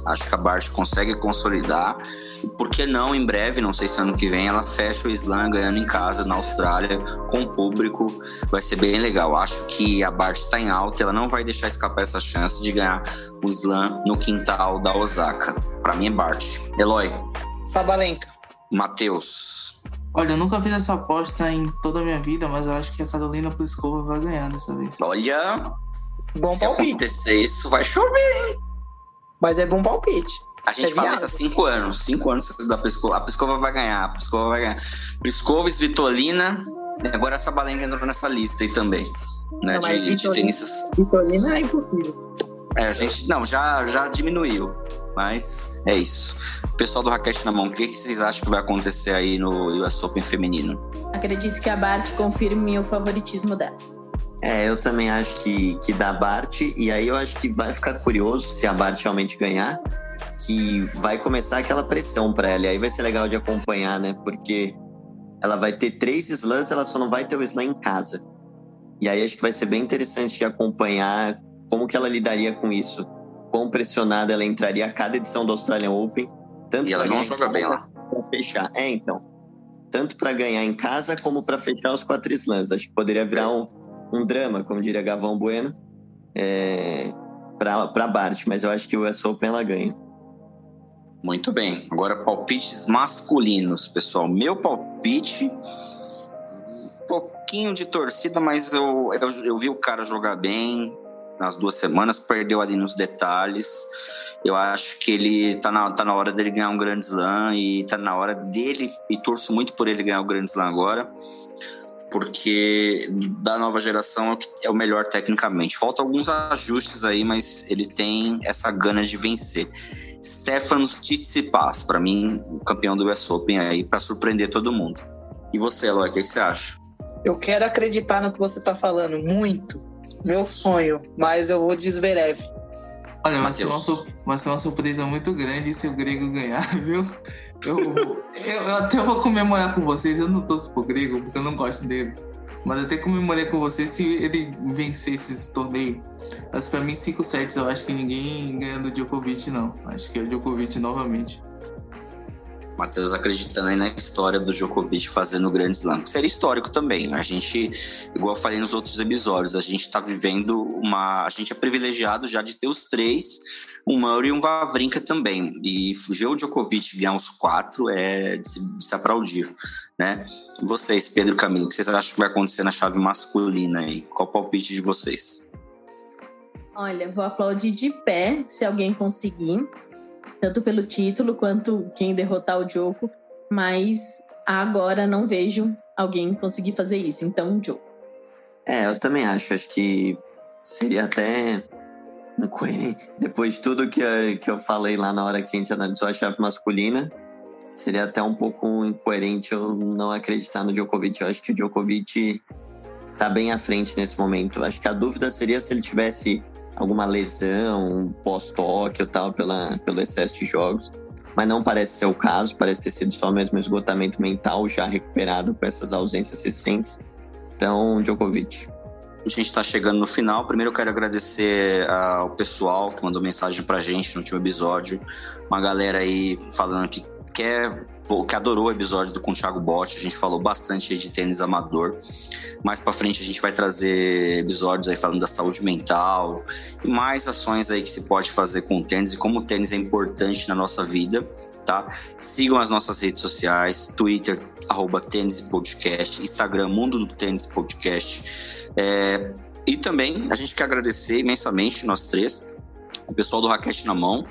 Acho que a Bart consegue consolidar. Por que não, em breve, não sei se ano que vem, ela fecha o slam ganhando em casa na Austrália com público. Vai ser bem legal. Acho que a Bart está em alta, ela não vai deixar escapar essa chance de ganhar o slam no quintal da Osaka. Para mim é Bart. Eloy. Sabalenka. Matheus. Olha, eu nunca fiz essa aposta em toda a minha vida, mas eu acho que a Carolina Pliskova vai ganhar dessa vez. Olha, bom se palpite. acontecer isso, vai chover, hein? Mas é bom palpite. A gente é fala viável. isso há cinco anos. Cinco anos da Pliskova. A Pliskova vai ganhar, a Pliskova vai ganhar. Pliskova, Svitolina, e agora essa balenga entrou nessa lista aí também. Né, Não, mas de, de Svitolina- tenistas. Vitorina é impossível. É, a gente. Não, já, já diminuiu. Mas é isso. Pessoal do Raquete na Mão, o que vocês acham que vai acontecer aí no US Open feminino? Acredito que a Bart confirme o favoritismo dela. É, eu também acho que, que dá Bart, e aí eu acho que vai ficar curioso se a Bart realmente ganhar, que vai começar aquela pressão para ela, e aí vai ser legal de acompanhar, né? Porque ela vai ter três slams, ela só não vai ter o slam em casa. E aí acho que vai ser bem interessante de acompanhar como que ela lidaria com isso. Quão pressionada ela entraria a cada edição do Australian Open. Tanto e ela não joga bem lá. Pra fechar. É, então. Tanto para ganhar em casa como para fechar os quatro slams. Acho que poderia virar um, um drama, como diria Gavão Bueno, é, para Bart. Mas eu acho que o US Open ela ganha. Muito bem. Agora palpites masculinos, pessoal. Meu palpite pouquinho de torcida, mas eu, eu, eu, vi o cara jogar bem nas duas semanas, perdeu ali nos detalhes. Eu acho que ele tá na, tá na hora dele ganhar um grande slam e tá na hora dele, e torço muito por ele ganhar o grande slam agora, porque da nova geração é o melhor tecnicamente. Falta alguns ajustes aí, mas ele tem essa gana de vencer. Stefanos Tsitsipas, para mim, o campeão do US Open aí, para surpreender todo mundo. E você, Eloy, o que, que você acha? Eu quero acreditar no que você tá falando, muito. Meu sonho, mas eu vou de. Olha, vai ser, uma, uma surpresa muito grande se o Grego ganhar, viu? Eu, eu, eu, até vou comemorar com vocês. Eu não torço pro Grego, porque eu não gosto dele. Mas até comemorei com vocês se ele vencer esse torneio. Mas pra mim, 5 sets, eu acho que ninguém ganha do Djokovic, não. Acho que é o Djokovic novamente. Matheus acreditando aí na história do Djokovic fazendo o Grande Slam, que seria histórico também. A gente, igual eu falei nos outros episódios, a gente está vivendo uma. A gente é privilegiado já de ter os três, um Murray e um Vavrinka também. E ver o Djokovic ganhar os quatro é de se, de se aplaudir. Né? Vocês, Pedro Camilo, o que vocês acham que vai acontecer na chave masculina aí? Qual o palpite de vocês? Olha, vou aplaudir de pé se alguém conseguir tanto pelo título quanto quem derrotar o Joko, mas agora não vejo alguém conseguir fazer isso. Então, Joko. É, eu também acho. Acho que seria até depois de tudo que eu, que eu falei lá na hora que a gente analisou a chave masculina, seria até um pouco incoerente eu não acreditar no Djokovic. Eu acho que o Djokovic tá bem à frente nesse momento. Acho que a dúvida seria se ele tivesse alguma lesão pós-toque ou tal pela, pelo excesso de jogos. Mas não parece ser o caso, parece ter sido só mesmo esgotamento mental já recuperado com essas ausências recentes. Então, Djokovic. A gente está chegando no final. Primeiro eu quero agradecer ao pessoal que mandou mensagem pra gente no último episódio. Uma galera aí falando que quer, que adorou o episódio do com o Thiago Botti. A gente falou bastante de tênis amador. Mais para frente a gente vai trazer episódios aí falando da saúde mental e mais ações aí que se pode fazer com o tênis e como o tênis é importante na nossa vida, tá? Sigam as nossas redes sociais, Twitter, arroba Tênis Podcast, Instagram, Mundo do Tênis Podcast. É, e também a gente quer agradecer imensamente, nós três, o pessoal do Raquete na Mão,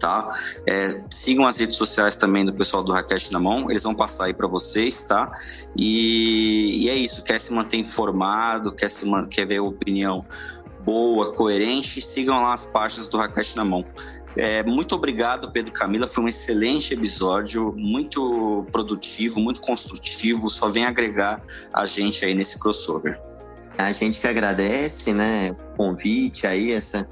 tá? É, sigam as redes sociais também do pessoal do Raquete na Mão, eles vão passar aí para vocês, tá? E, e, é isso, quer se manter informado, quer, se, quer ver opinião boa, coerente, sigam lá as páginas do Raquete na Mão. É, muito obrigado, Pedro Camila. Foi um excelente episódio, muito produtivo, muito construtivo. Só vem agregar a gente aí nesse crossover. A gente que agradece, né, o convite aí, essa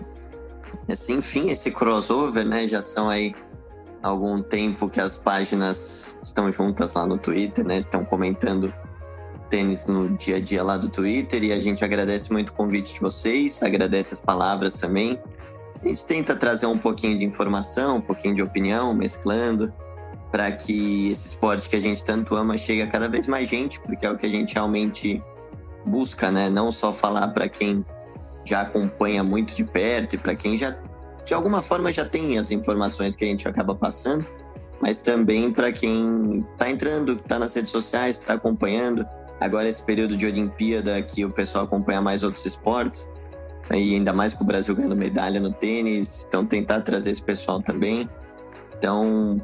esse, enfim, esse crossover, né? Já são aí algum tempo que as páginas estão juntas lá no Twitter, né? Estão comentando tênis no dia a dia lá do Twitter e a gente agradece muito o convite de vocês, agradece as palavras também. A gente tenta trazer um pouquinho de informação, um pouquinho de opinião, mesclando, para que esse esporte que a gente tanto ama chegue a cada vez mais gente, porque é o que a gente realmente busca, né? Não só falar para quem já acompanha muito de perto e para quem já de alguma forma já tem as informações que a gente acaba passando, mas também para quem está entrando, está nas redes sociais, está acompanhando. Agora esse período de Olimpíada que o pessoal acompanha mais outros esportes, e ainda mais com o Brasil ganhando medalha no tênis, então tentar trazer esse pessoal também. Então,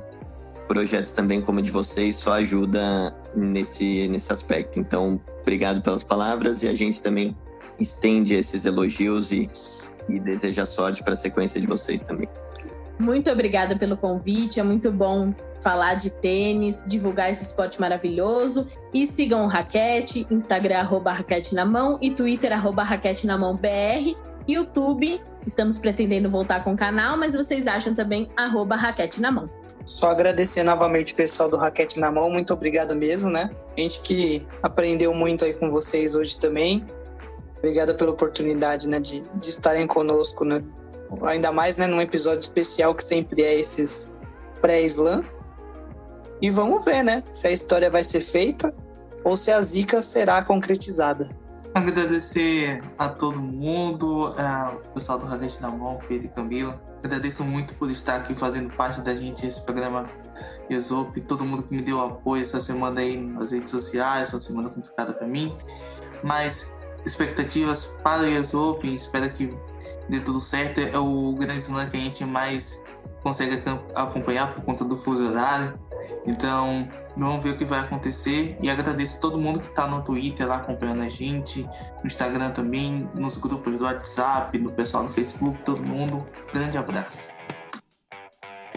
projetos também como o de vocês só ajuda nesse, nesse aspecto. Então, obrigado pelas palavras e a gente também estende esses elogios e, e deseja sorte para a sequência de vocês também. Muito obrigada pelo convite, é muito bom falar de tênis, divulgar esse esporte maravilhoso. E sigam o Raquete, Instagram, arroba Raquete na mão e Twitter, arroba Raquete na mão BR. YouTube, estamos pretendendo voltar com o canal, mas vocês acham também arroba Raquete na mão. Só agradecer novamente o pessoal do Raquete na Mão, muito obrigado mesmo, né? Gente que aprendeu muito aí com vocês hoje também. Obrigada pela oportunidade, né, de, de estarem conosco, né? Ainda mais, né, num episódio especial que sempre é esses pré-slam. E vamos ver, né? Se a história vai ser feita ou se a zica será concretizada. Agradecer a todo mundo, o pessoal do Radete na Mão, Pedro e Camila. Agradeço muito por estar aqui fazendo parte da gente esse programa Exop, todo mundo que me deu apoio essa semana aí nas redes sociais, uma semana complicada para mim. Mas expectativas para o Exop, espero que dê tudo certo. É o grande slam que a gente mais consegue acompanhar por conta do fuso horário. Então, vamos ver o que vai acontecer. E agradeço a todo mundo que está no Twitter lá acompanhando a gente, no Instagram também, nos grupos do WhatsApp, no pessoal do Facebook, todo mundo. Grande abraço.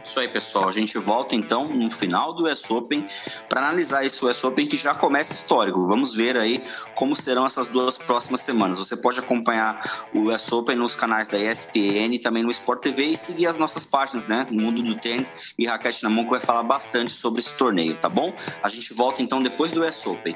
Isso aí, pessoal. A gente volta então no final do US Open para analisar esse US Open que já começa histórico. Vamos ver aí como serão essas duas próximas semanas. Você pode acompanhar o US Open nos canais da ESPN e também no Sport TV e seguir as nossas páginas, né? No mundo do tênis e Raquete na mão que vai falar bastante sobre esse torneio, tá bom? A gente volta então depois do US Open.